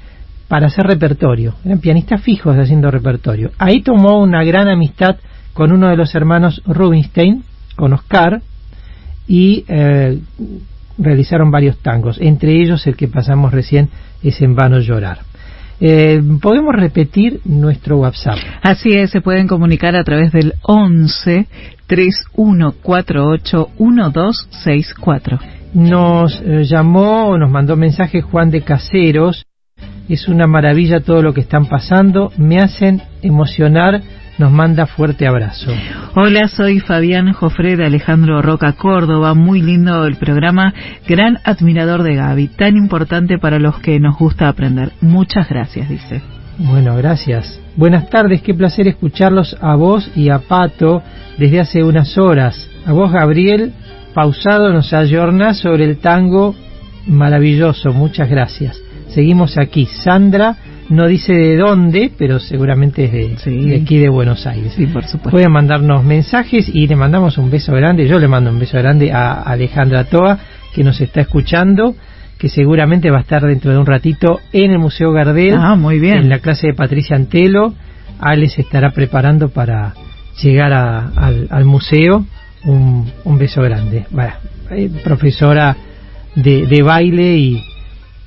Speaker 6: para hacer repertorio. Eran pianistas fijos haciendo repertorio. Ahí tomó una gran amistad con uno de los hermanos Rubinstein, con Oscar, y eh, realizaron varios tangos, entre ellos el que pasamos recién es En vano llorar. Eh, podemos repetir nuestro WhatsApp.
Speaker 8: Así es, se pueden comunicar a través del 11 3148 1264.
Speaker 6: Nos eh, llamó, nos mandó mensaje Juan de Caseros. Es una maravilla todo lo que están pasando. Me hacen emocionar nos manda fuerte abrazo.
Speaker 8: Hola, soy Fabián Jofre de Alejandro Roca, Córdoba. Muy lindo el programa. Gran admirador de Gaby, tan importante para los que nos gusta aprender. Muchas gracias, dice.
Speaker 6: Bueno, gracias. Buenas tardes, qué placer escucharlos a vos y a Pato desde hace unas horas. A vos, Gabriel, pausado nos ayorna sobre el tango maravilloso. Muchas gracias. Seguimos aquí. Sandra no dice de dónde, pero seguramente es de, aquí de Buenos Aires.
Speaker 8: Sí, por supuesto.
Speaker 6: Pueden mandarnos mensajes y le mandamos un beso grande. Yo le mando un beso grande a Alejandra Toa, que nos está escuchando, que seguramente va a estar dentro de un ratito en el Museo Gardel.
Speaker 8: Ah, muy bien.
Speaker 6: En la clase de Patricia Antelo. Ale se estará preparando para llegar al, museo. Un, beso grande. Bueno, eh, profesora de, de baile y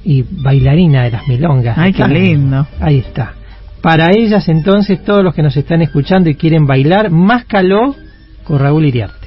Speaker 6: y bailarina de las milongas.
Speaker 8: Ay, qué lindo.
Speaker 6: Ahí está. Para ellas entonces, todos los que nos están escuchando y quieren bailar, más caló con Raúl Iriarte.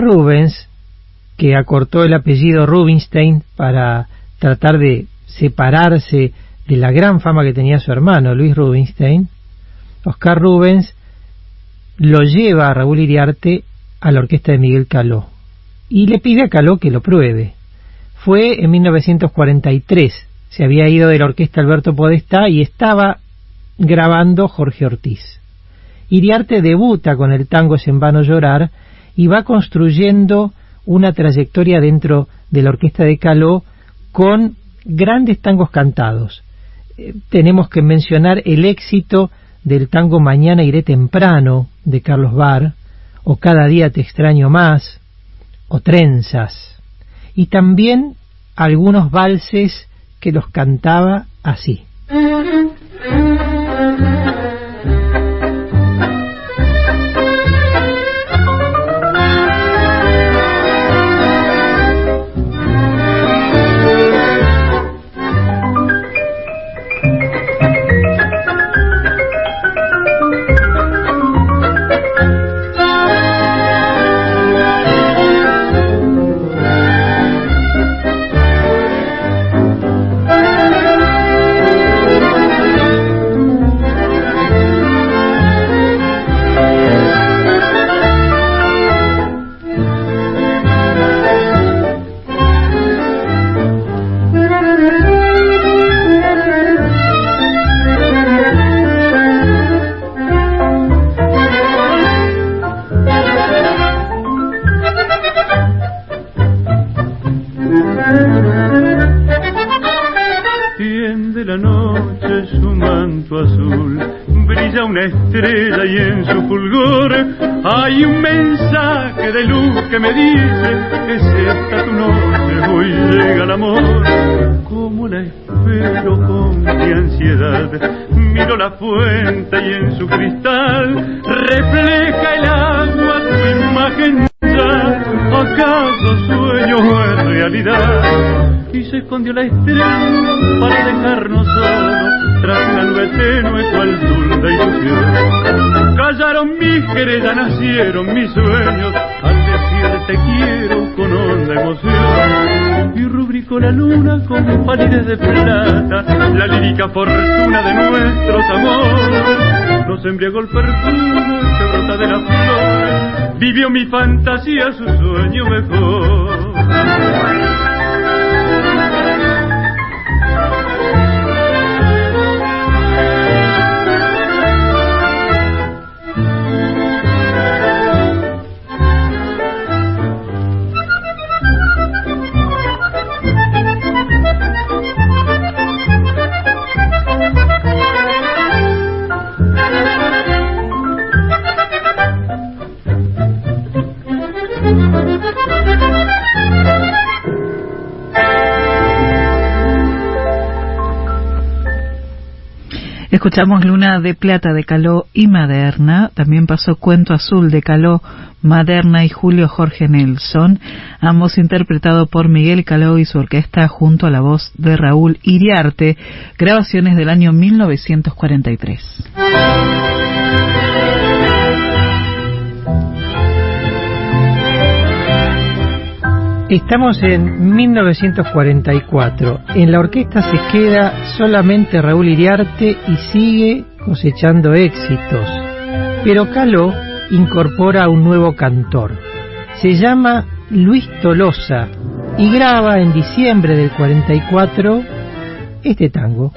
Speaker 6: Rubens, que acortó el apellido Rubinstein para tratar de separarse de la gran fama que tenía su hermano Luis Rubinstein, Oscar Rubens lo lleva a Raúl Iriarte a la orquesta de Miguel Caló y le pide a Caló que lo pruebe. Fue en 1943, se había ido de la orquesta Alberto Podestá y estaba grabando Jorge Ortiz. Iriarte debuta con el tango Es en vano llorar y va construyendo una trayectoria dentro de la orquesta de Caló con grandes tangos cantados. Eh, tenemos que mencionar el éxito del tango Mañana iré temprano de Carlos Barr, o Cada día te extraño más, o Trenzas, y también algunos valses que los cantaba así.
Speaker 7: Hay un mensaje de luz que me dice es esta tu noche, hoy llega el amor. Como la espero con mi ansiedad, miro la fuente y en su cristal refleja el agua tu imagen acaso sueño o es realidad. Y se escondió la estrella para dejarnos solos tras una nube tenue cual dulce ilusión. Callaron mis querellas, nacieron mis sueños, al decir quiero con honda emoción. Y rubricó la luna con palidez de plata, la lírica fortuna de nuestros amores. Nos embriagó el perfume que brota de la flor, vivió mi fantasía su sueño mejor.
Speaker 8: Escuchamos Luna de Plata de Caló y Maderna, también pasó Cuento Azul de Caló, Maderna y Julio Jorge Nelson, ambos interpretados por Miguel Caló y su orquesta junto a la voz de Raúl Iriarte, grabaciones del año 1943.
Speaker 6: Estamos en 1944. En la orquesta se queda solamente Raúl Iriarte y sigue cosechando éxitos. Pero Caló incorpora a un nuevo cantor. Se llama Luis Tolosa y graba en diciembre del 44 este tango.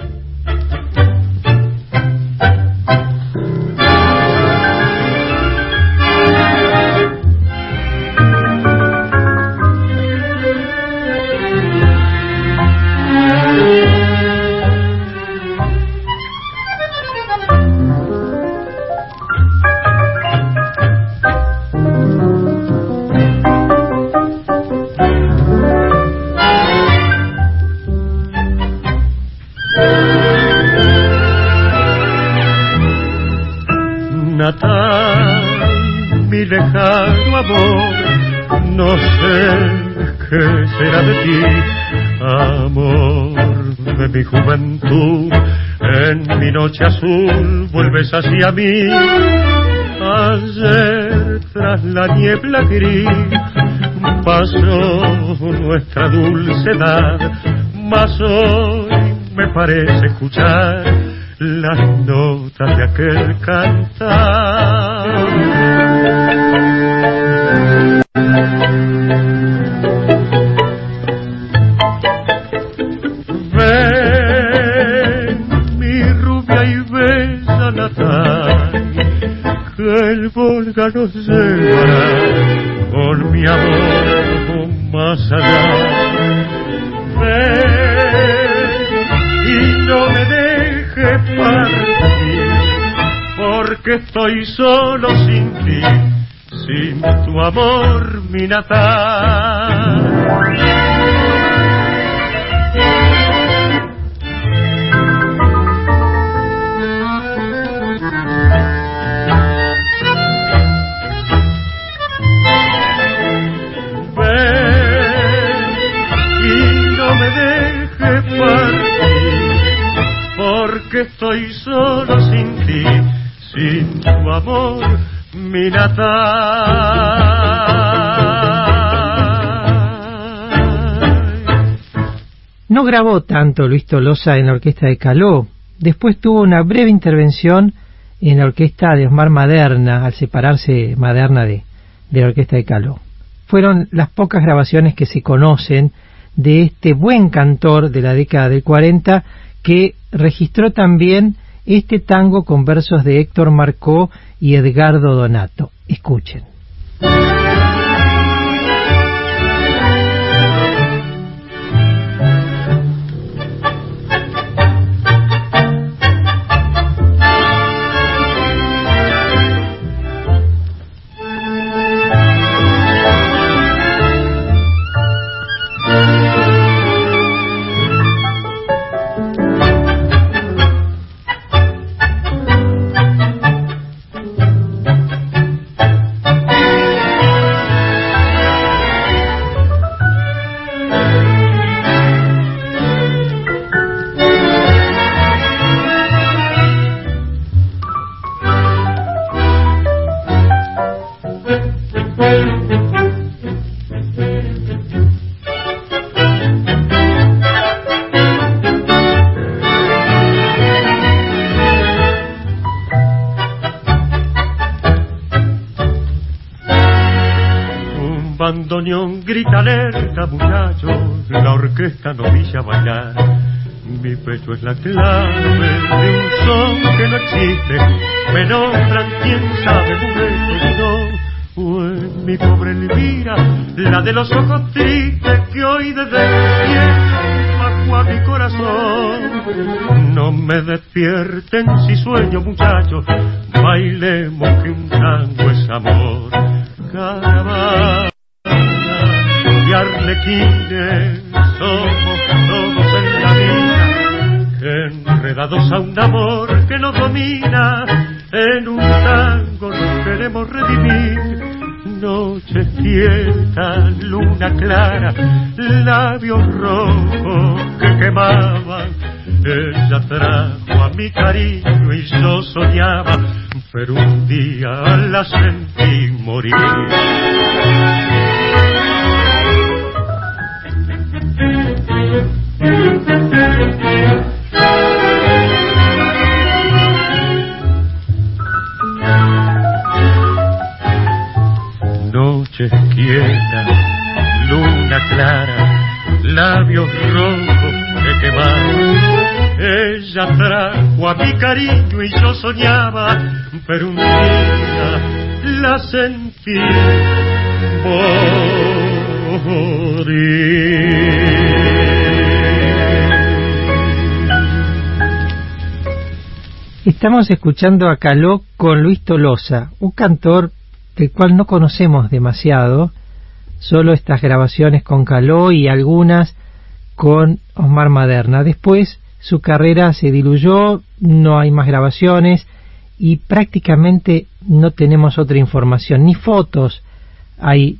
Speaker 7: Mi lejano amor, no sé qué será de ti, amor de mi juventud. En mi noche azul vuelves hacia mí. Ayer tras la niebla gris pasó nuestra dulce edad, mas hoy me parece escuchar las notas de aquel cantar. Ven, mi rubia y besa natal, que el Volga nos llevará con mi amor más allá. Ven y no me porque estoy solo sin ti, sin tu amor, mi natal. Sin ti, sin tu amor.
Speaker 6: No grabó tanto Luis Tolosa en la orquesta de Caló, después tuvo una breve intervención en la orquesta de Osmar Maderna, al separarse Maderna de, de la orquesta de Caló. Fueron las pocas grabaciones que se conocen de este buen cantor de la década del 40 que registró también este tango con versos de Héctor Marcó y Edgardo Donato. Escuchen.
Speaker 14: Grita alerta, muchachos, la orquesta dice a bailar. Mi pecho es la clave de un son que no existe. Me nombran, quién sabe, mujer, no. Pues mi pobre Elvira, la de los ojos tristes que hoy desde el bajo a mi corazón. No me despierten si sueño, muchachos, bailemos que un tango es amor. Caravana y arlequines somos todos en la vida, enredados a un amor que nos domina, en un tango nos queremos redimir. Noche quieta, luna clara, labios rojos que quemaban. Ella trajo a mi cariño y yo soñaba, pero un día la sentí morir. Noche quieta, luna clara, labios rojos que quemaban. Ella trajo a mi cariño y yo soñaba, pero un día la sentí
Speaker 6: Estamos escuchando a Caló con Luis Tolosa, un cantor del cual no conocemos demasiado, solo estas grabaciones con Caló y algunas con Osmar Maderna. Después su carrera se diluyó, no hay más grabaciones y prácticamente no tenemos otra información, ni fotos hay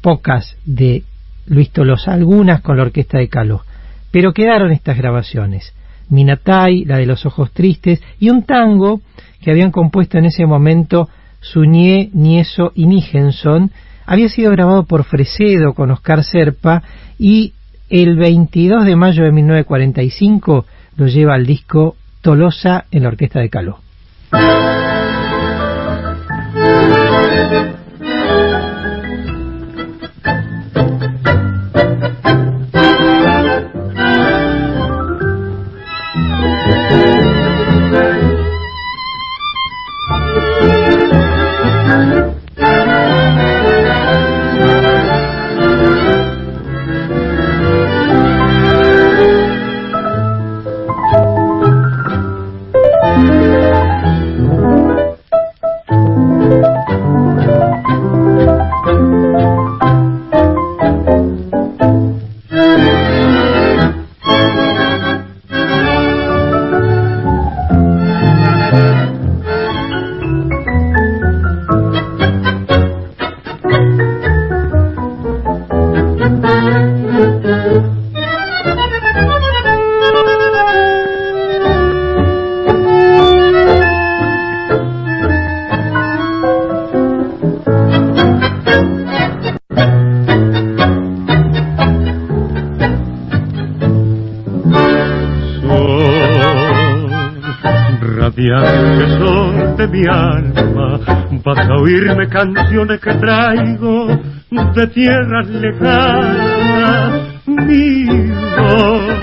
Speaker 6: pocas de Luis Tolosa, algunas con la orquesta de Caló, pero quedaron estas grabaciones. Minatay, la de los ojos tristes, y un tango que habían compuesto en ese momento Suñé, Nieso y Nijenson, había sido grabado por Fresedo con Oscar Serpa y el 22 de mayo de 1945 lo lleva al disco Tolosa en la orquesta de Caló.
Speaker 14: De tierras lejanas. Voz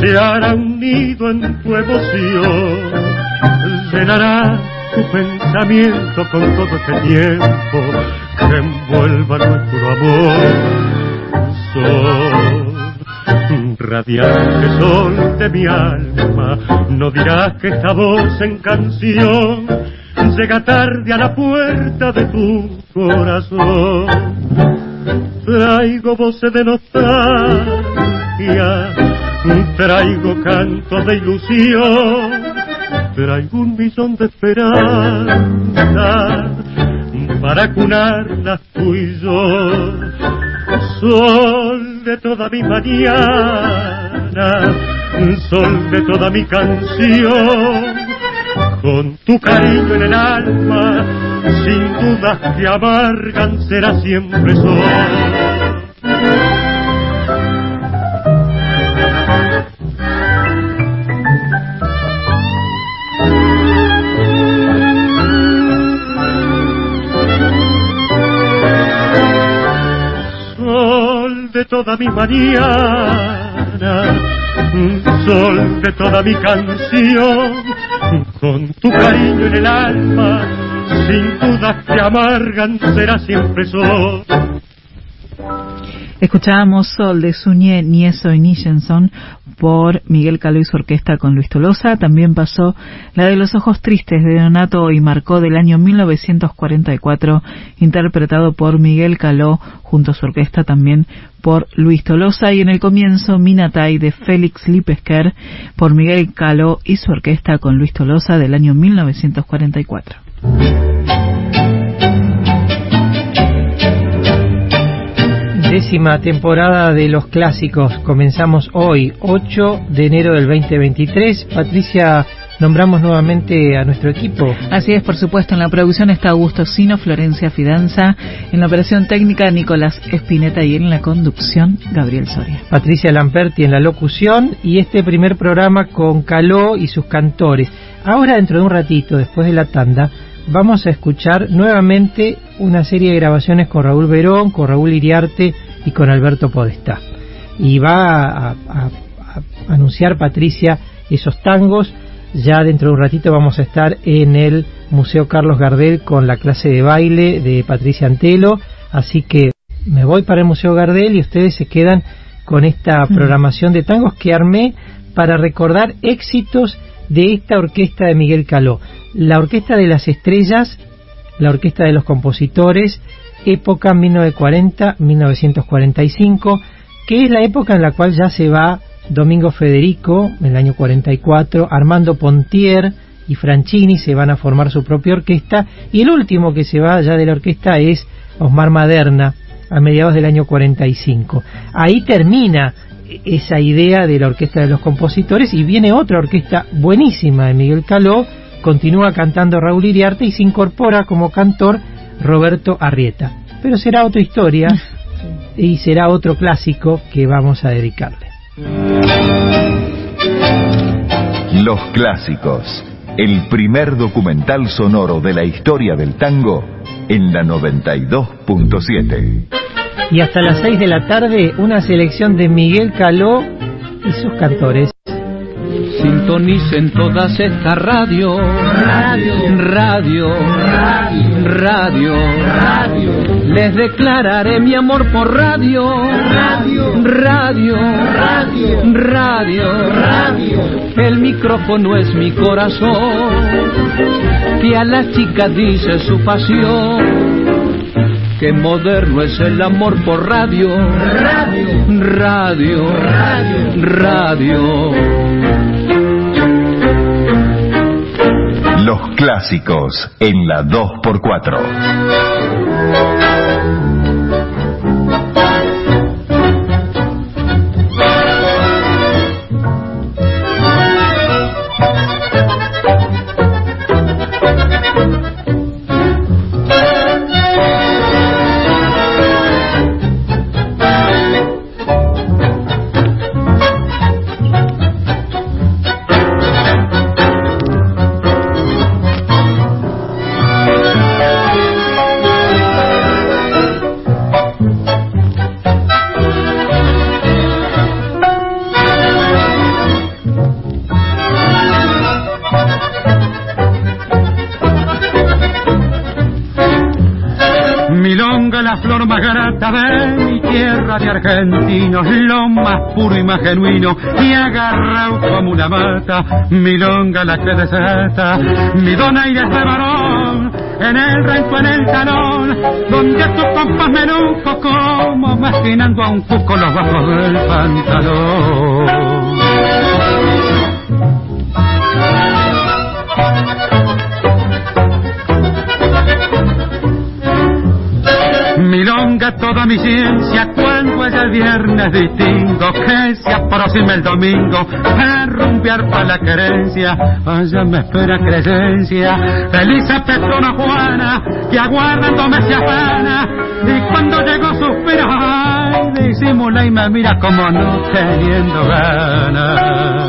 Speaker 14: se hará un nido en tu emoción, llenará tu pensamiento con todo este tiempo que envuelva nuestro amor. Sol radiante sol de mi alma, no dirás que esta voz en canción llega tarde a la puerta de tu corazón. Traigo voces de nostalgia, traigo canto de ilusión, traigo un millón de esperanza para cunarlas y yo. Sol de toda mi mañana, sol de toda mi canción, con tu cariño en el alma, sin dudas que amargan será siempre sol.
Speaker 11: de toda mi mañana, sol de toda mi canción, con tu cariño en el alma, sin dudas que amargan, será siempre sol.
Speaker 8: Escuchábamos Sol de Suñé, Nieso y Nichenson por Miguel Caló y su orquesta con Luis Tolosa. También pasó la de Los Ojos Tristes de Donato y Marcó del año 1944, interpretado por Miguel Caló junto a su orquesta también por Luis Tolosa. Y en el comienzo Minatay de Félix Lipesker por Miguel Caló y su orquesta con Luis Tolosa del año 1944.
Speaker 6: Décima temporada de los clásicos. Comenzamos hoy, 8 de enero del 2023. Patricia, nombramos nuevamente a nuestro equipo.
Speaker 8: Así es, por supuesto. En la producción está Augusto Sino, Florencia Fidanza. En la operación técnica, Nicolás Espineta. Y en la conducción, Gabriel Soria.
Speaker 6: Patricia Lamperti en la locución. Y este primer programa con Caló y sus cantores. Ahora, dentro de un ratito, después de la tanda, vamos a escuchar nuevamente una serie de grabaciones con Raúl Verón, con Raúl Iriarte y con Alberto Podestá. Y va a, a, a, anunciar Patricia esos tangos. Ya dentro de un ratito vamos a estar en el Museo Carlos Gardel con la clase de baile de Patricia Antelo. Así que me voy para el Museo Gardel y ustedes se quedan con esta programación de tangos que armé para recordar éxitos de esta orquesta de Miguel Caló. La Orquesta de las Estrellas, la Orquesta de los Compositores, época 1940-1945, que es la época en la cual ya se va Domingo Federico, en el año 44, Armando Pontier y Franchini se van a formar su propia orquesta, y el último que se va ya de la orquesta es Osmar Maderna, a mediados del año 45. Ahí termina esa idea de la orquesta de los compositores y viene otra orquesta buenísima de Miguel Caló, continúa cantando Raúl Iriarte y se incorpora como cantor Roberto Arrieta. Pero será otra historia (laughs) y será otro clásico que vamos a dedicarle.
Speaker 1: Los clásicos, el primer documental sonoro de la historia del tango en la 92.7.
Speaker 6: Y hasta las 6 de la tarde, una selección de Miguel Caló y sus cantores.
Speaker 15: Sintonicen todas estas radio, radio, radio, radio, radio. Les declararé mi amor por radio, radio, radio, radio, radio, radio. El micrófono es mi corazón, que a las chicas dice su pasión. Qué moderno es el amor por radio, radio, radio, radio. radio.
Speaker 1: Los clásicos en la 2x4.
Speaker 11: De argentinos, lo más puro y más genuino, y agarrado como una mata, milonga la que desata, mi donaire de varón, en el rancho, en el talón, donde tus compas menuco como maquinando a un cuco los bajos del pantalón. Milonga toda mi ciencia, cuando es el viernes distingo, que se aproxima el domingo, a rumbear para la querencia, allá me espera crecencia, Elisa Petrona Juana, que aguardándome se afana, y cuando llegó suspira, ay, disimula y me mira como no teniendo ganas.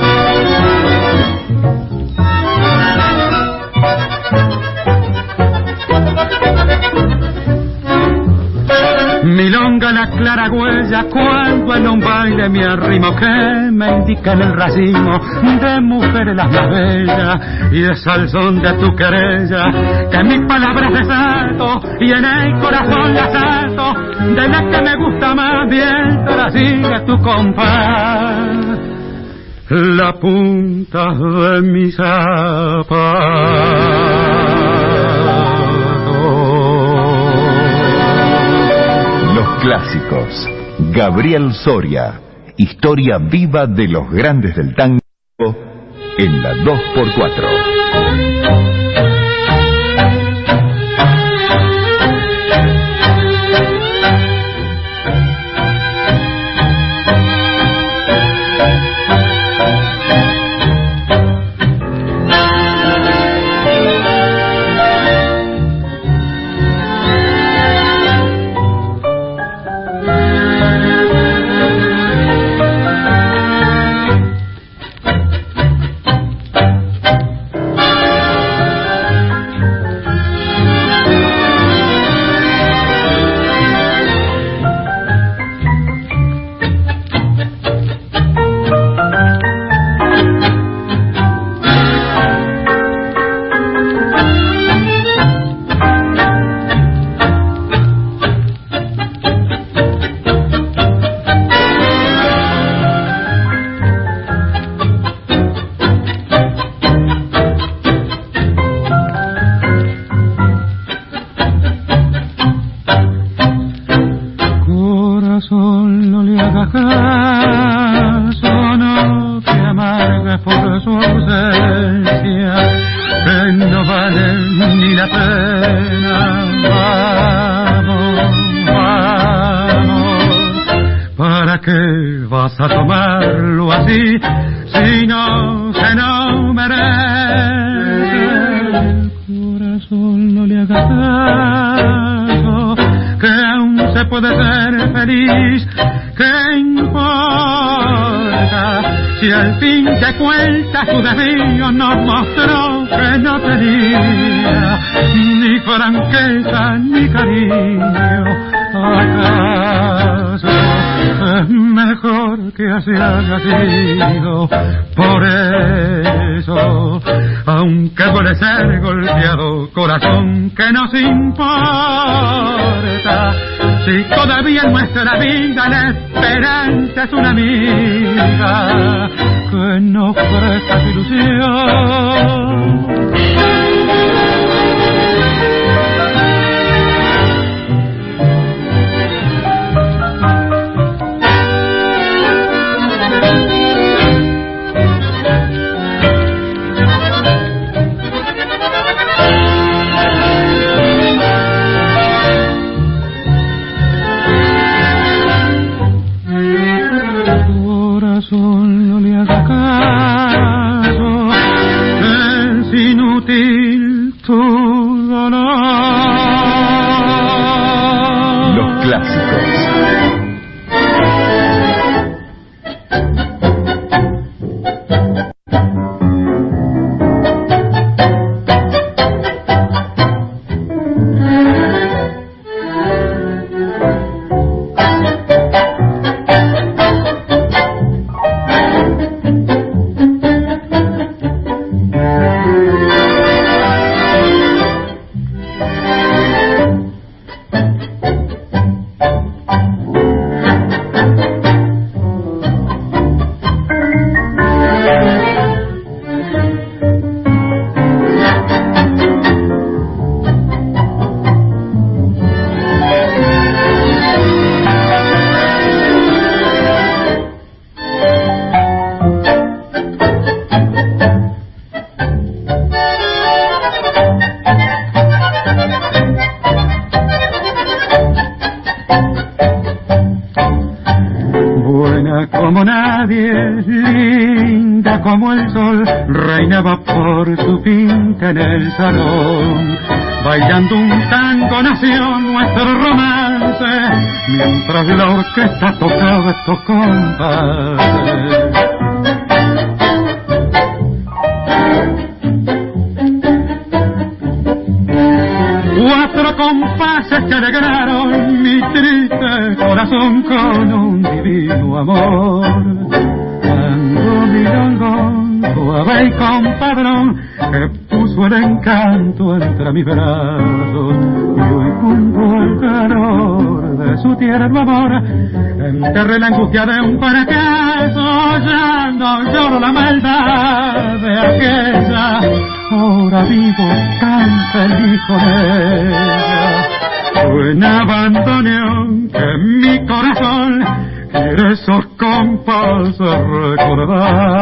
Speaker 11: La clara huella cuando en un baile me arrimo que me indica el racimo de mujeres las más bellas y el salzón de tu querella que mis palabras desato y en el corazón la salto de la que me gusta más bien la sigue tu compás la punta de mi zapato.
Speaker 1: Clásicos. Gabriel Soria. Historia viva de los grandes del tango en la 2x4.
Speaker 11: Tu desvío nos mostró que no tenía ni franqueza ni cariño? ¿Acaso es mejor que así haya sido? Por eso, aunque duele ser golpeado, corazón que nos importa, si todavía en nuestra vida la esperanza es una amiga que presta su ilusión. Corazón con un divino amor. Tango milongón, suave y compadrón, que puso el encanto entre mis brazos. Y hoy junto al calor de su tierno amor, enterré la angustia de un fracaso, no lloro la maldad de aquella. Ahora vivo tan feliz con ella. Fue en abandono que mi corazón quiere esos compases recordar.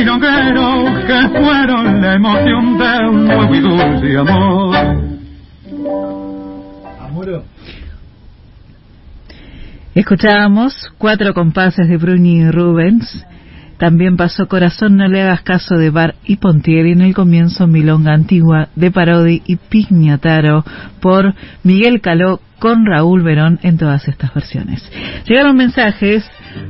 Speaker 11: Milongueros que fueron la emoción de un nuevo y dulce amor.
Speaker 8: Escuchábamos cuatro compases de Bruni y Rubens. También pasó Corazón no le hagas caso de Bar y Pontieri en el comienzo Milonga Antigua de Parodi y Pignataro por Miguel Caló con Raúl Verón en todas estas versiones. Llegaron mensajes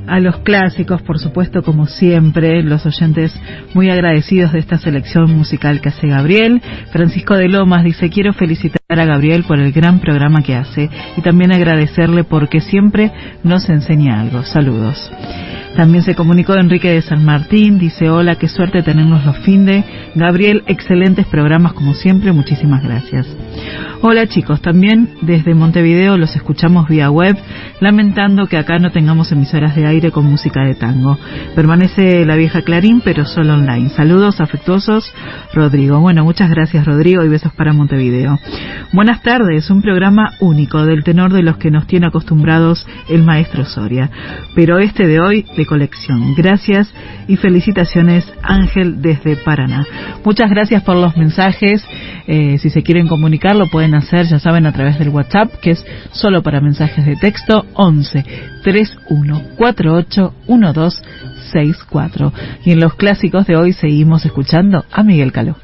Speaker 8: a los clásicos, por supuesto, como siempre, los oyentes muy agradecidos de esta selección musical que hace Gabriel. Francisco de Lomas dice, quiero felicitar a Gabriel por el gran programa que hace y también agradecerle porque siempre nos enseña algo. Saludos. También se comunicó Enrique de San Martín, dice hola, qué suerte tenernos los fin de. Gabriel, excelentes programas como siempre, muchísimas gracias. Hola chicos, también desde Montevideo los escuchamos vía web, lamentando que acá no tengamos emisoras de aire con música de tango. Permanece la vieja Clarín, pero solo online. Saludos afectuosos, Rodrigo. Bueno, muchas gracias Rodrigo y besos para Montevideo. Buenas tardes, un programa único del tenor de los que nos tiene acostumbrados el maestro Soria, pero este de hoy de colección. Gracias y felicitaciones Ángel desde Paraná. Muchas gracias por los mensajes. Eh, si se quieren comunicar lo pueden hacer, ya saben, a través del WhatsApp, que es solo para mensajes de texto 11 31 48 12 64. Y en los clásicos de hoy seguimos escuchando a Miguel Caló.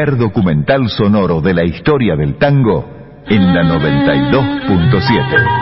Speaker 1: Primer documental sonoro de la historia del tango en la 92.7.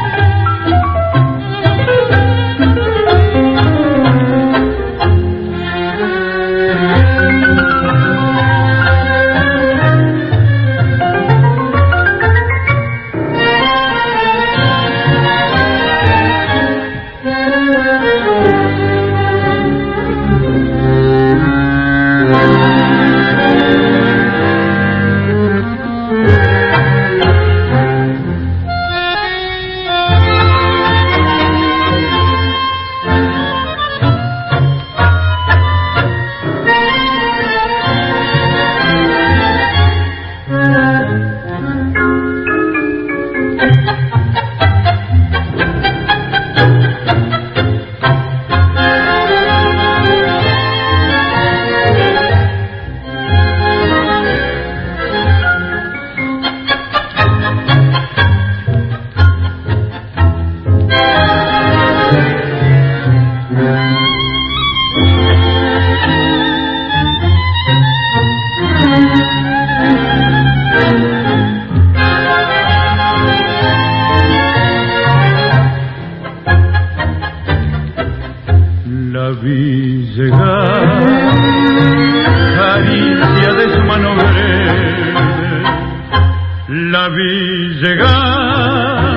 Speaker 7: llegar,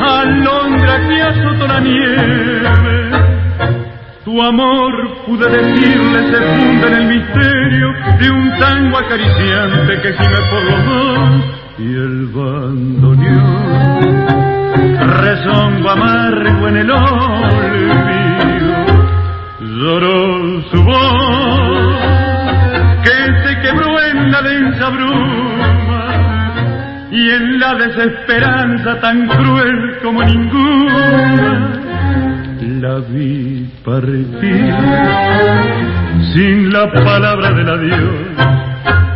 Speaker 7: alondra que azotó la nieve. Tu amor, pude decirle, se funda en el misterio de un tango acariciante que gime por los dos y el bandoneón rezongo amargo en el olvido lloró su voz que se quebró en la densa bruma y en la desesperanza tan cruel como ninguna la vi partir sin la palabra del adiós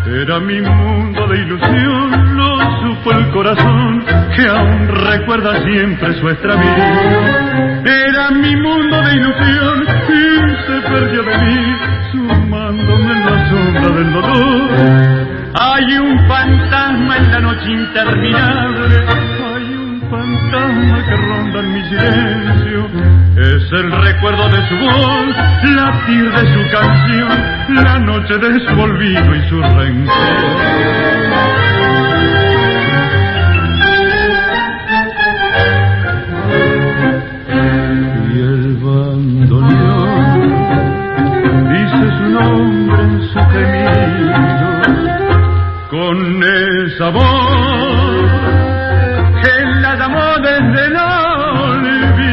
Speaker 7: era mi mundo de ilusión lo supo el corazón que aún recuerda siempre su extravío. Era mi mundo de ilusión y se perdió de mí, sumándome en la sombra del dolor. Hay un fantasma en la noche interminable, hay un fantasma que ronda en mi silencio. Es el recuerdo de su voz, latir de su canción, la noche de su olvido y su rencor. y el bandoneón dice su nombre en su con esa voz que la llamó desde el olvido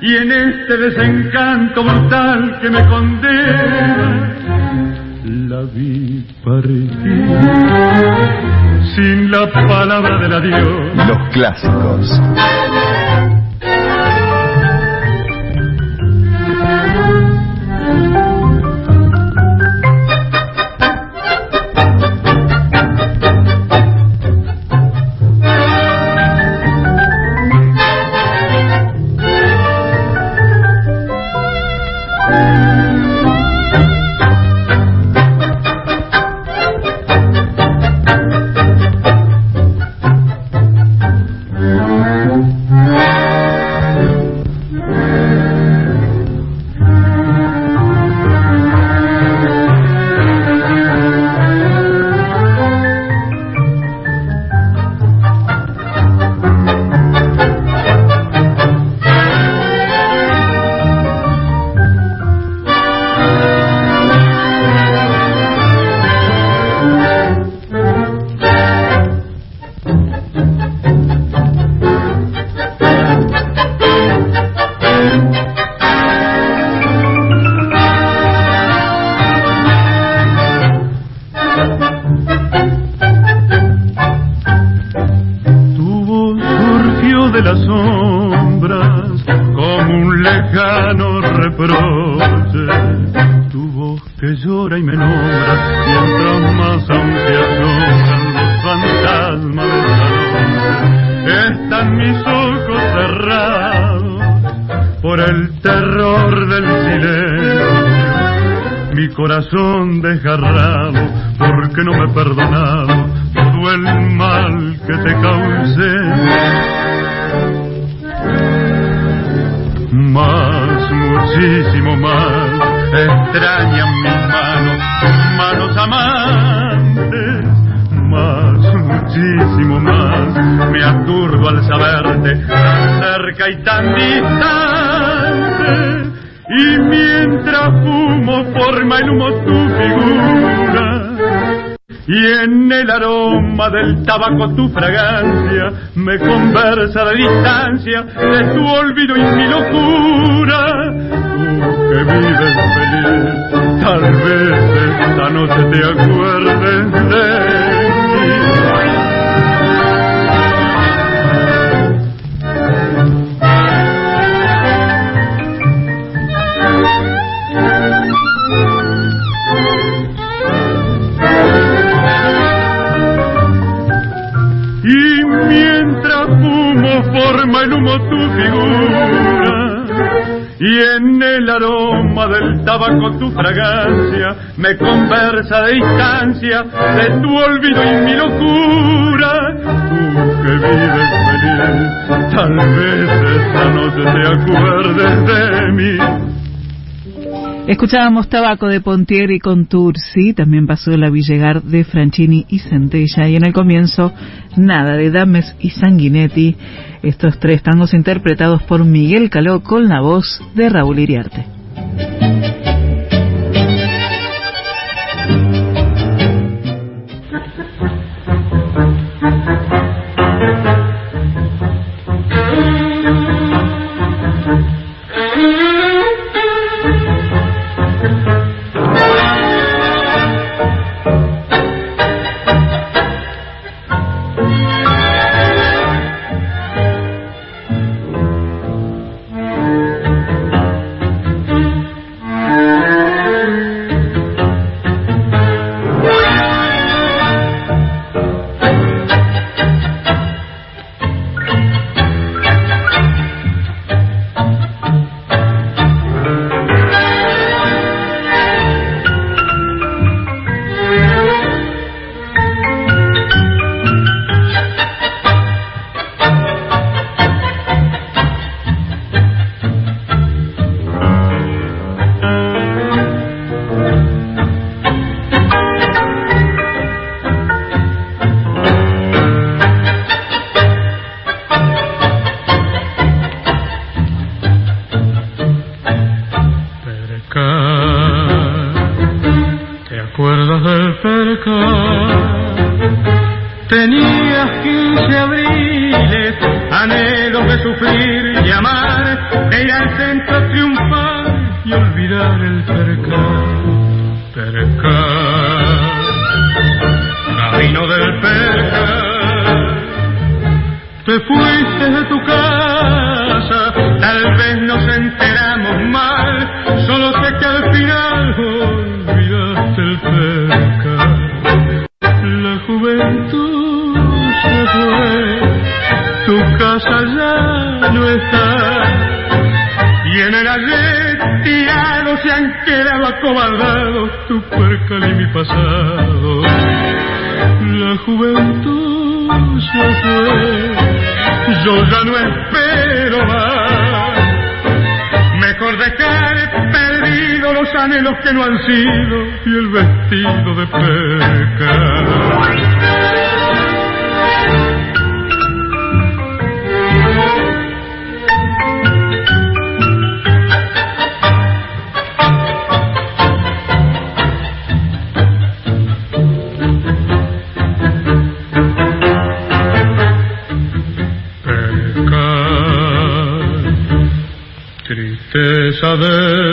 Speaker 7: y en este desencanto brutal que me condena la vi partir sin la palabra del adiós
Speaker 1: Los clásicos.
Speaker 7: El terror del silencio. mi corazón desgarrado, porque no me he perdonado todo el mal que te causé. Más, muchísimo más, extrañan mis manos, manos amantes, más, muchísimo más, me aturdo al saberte tan cerca y tan distante. Y mientras fumo forma el humo tu figura y en el aroma del tabaco tu fragancia me conversa de distancia de tu olvido y mi locura. Tú que vives feliz, tal vez esta noche te acuerdes de forma el humo tu figura y en el aroma del tabaco tu fragancia me conversa de distancia de tu olvido y mi locura. Tú que vives feliz, tal vez esta noche te acuerdes de mí.
Speaker 8: Escuchábamos Tabaco de Pontier y Contursi, también pasó La Villegar de Franchini y Centella, y en el comienzo Nada de Dames y Sanguinetti, estos tres tangos interpretados por Miguel Caló con la voz de Raúl Iriarte.
Speaker 7: Percal. Percal, camino del percal. Te fuiste de tu casa, tal vez nos enteramos mal, solo sé que al final olvidaste el percal. La juventud se fue, tu casa ya no está, y en el ayer se han quedado acobardados tu percal y mi pasado. La juventud se fue, yo ya no espero más. Mejor dejar perdido los anhelos que no han sido y el vestido de percal. Tristeza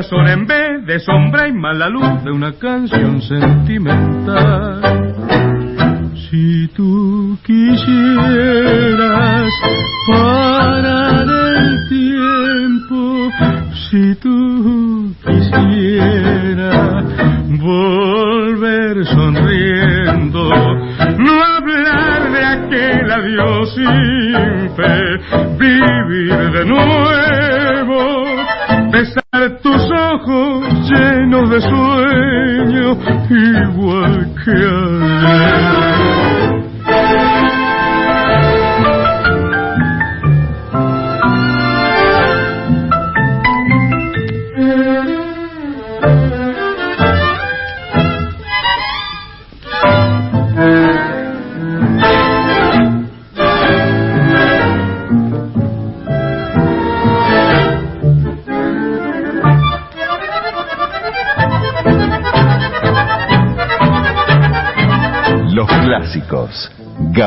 Speaker 7: corazón en vez de sombra y mala luz de una canción sentimental. Si tú quisieras parar el tiempo, si tú quisieras volver sonriendo, no hablar de aquel adiós sin fe, vivir de nuevo, besar tus ojos llenos de sueño, igual que ayer.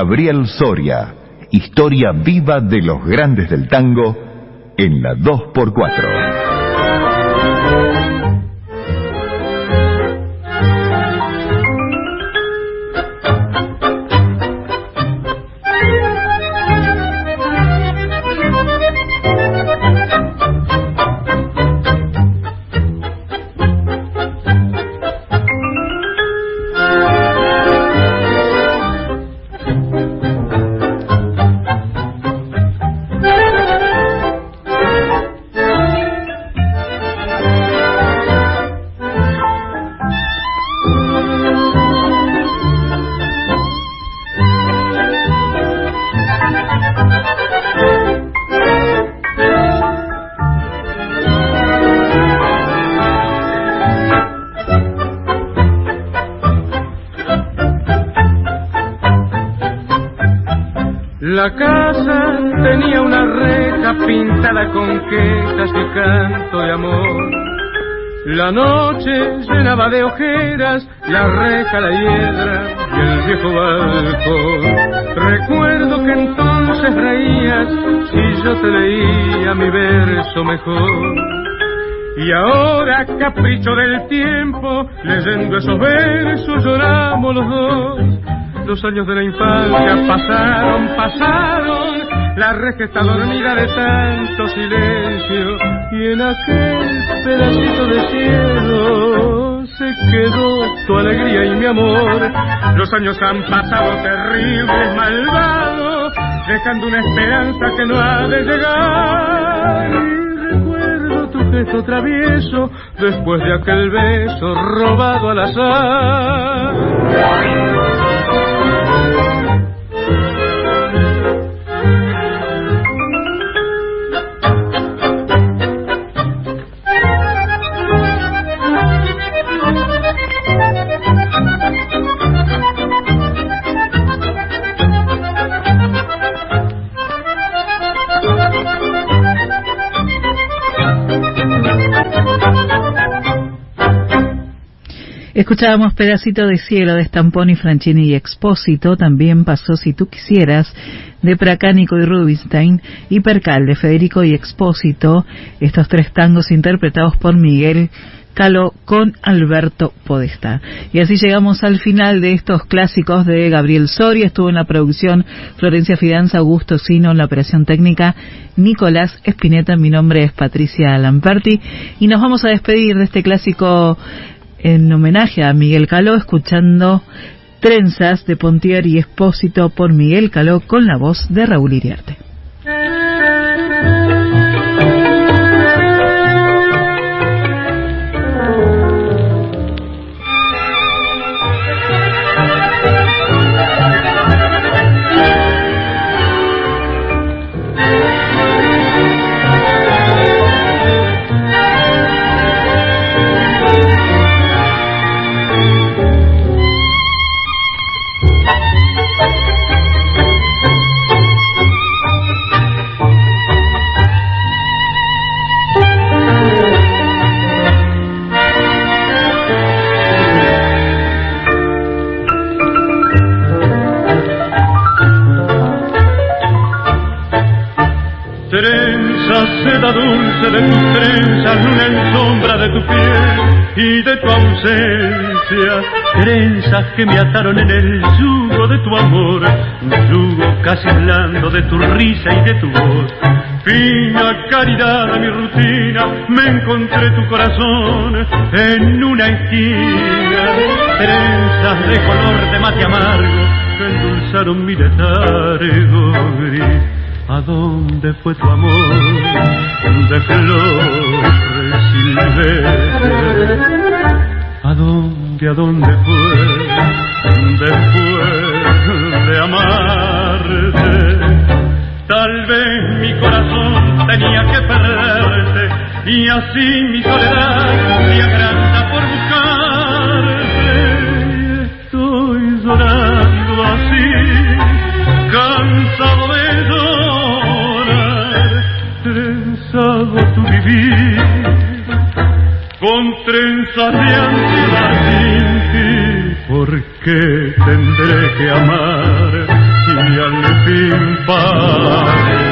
Speaker 1: Gabriel Soria. Historia viva de los grandes del tango en la 2x4.
Speaker 7: De ojeras la reja, la hiedra y el viejo balcón. Recuerdo que entonces reías si yo te leía mi verso mejor. Y ahora, capricho del tiempo, leyendo esos versos lloramos los dos. Los años de la infancia pasaron, pasaron, la reja está dormida de tanto silencio y en aquel pedacito de cielo quedó tu alegría y mi amor. Los años han pasado terribles, malvados, dejando una esperanza que no ha de llegar. Y recuerdo tu gesto travieso después de aquel beso robado al azar.
Speaker 8: Escuchábamos Pedacito de Cielo de Stamponi, Franchini y Expósito. También pasó Si tú quisieras de Pracánico y Rubinstein. Y Percal de Federico y Expósito. Estos tres tangos interpretados por Miguel Caló con Alberto Podestá. Y así llegamos al final de estos clásicos de Gabriel Soria. Estuvo en la producción Florencia Fidanza, Augusto Sino, en la operación técnica Nicolás Espineta. Mi nombre es Patricia Lamperti. Y nos vamos a despedir de este clásico en homenaje a Miguel Caló, escuchando Trenzas de Pontier y Expósito por Miguel Caló con la voz de Raúl Iriarte.
Speaker 7: Trenza, seda dulce de tus trenzas, luna en sombra de tu piel y de tu ausencia. Trenzas que me ataron en el yugo de tu amor, yugo casi blando de tu risa y de tu voz. Fina caridad de mi rutina, me encontré tu corazón en una esquina. Trenzas de color de mate amargo que endulzaron mi letargo gris. ¿A dónde fue tu amor de flores silvestres? ¿A dónde, a dónde fue después de amarte? Tal vez mi corazón tenía que perderte y así mi soledad se tu vivir, con trenzas de ansiedad sin ti, ¿por qué tendré que amar? y al fin.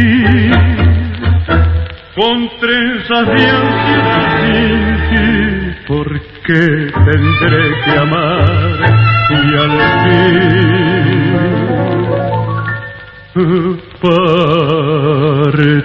Speaker 7: Vivir, con trenzas de ansiedad sin ti, ¿por qué tendré que amar? Y al fin partir.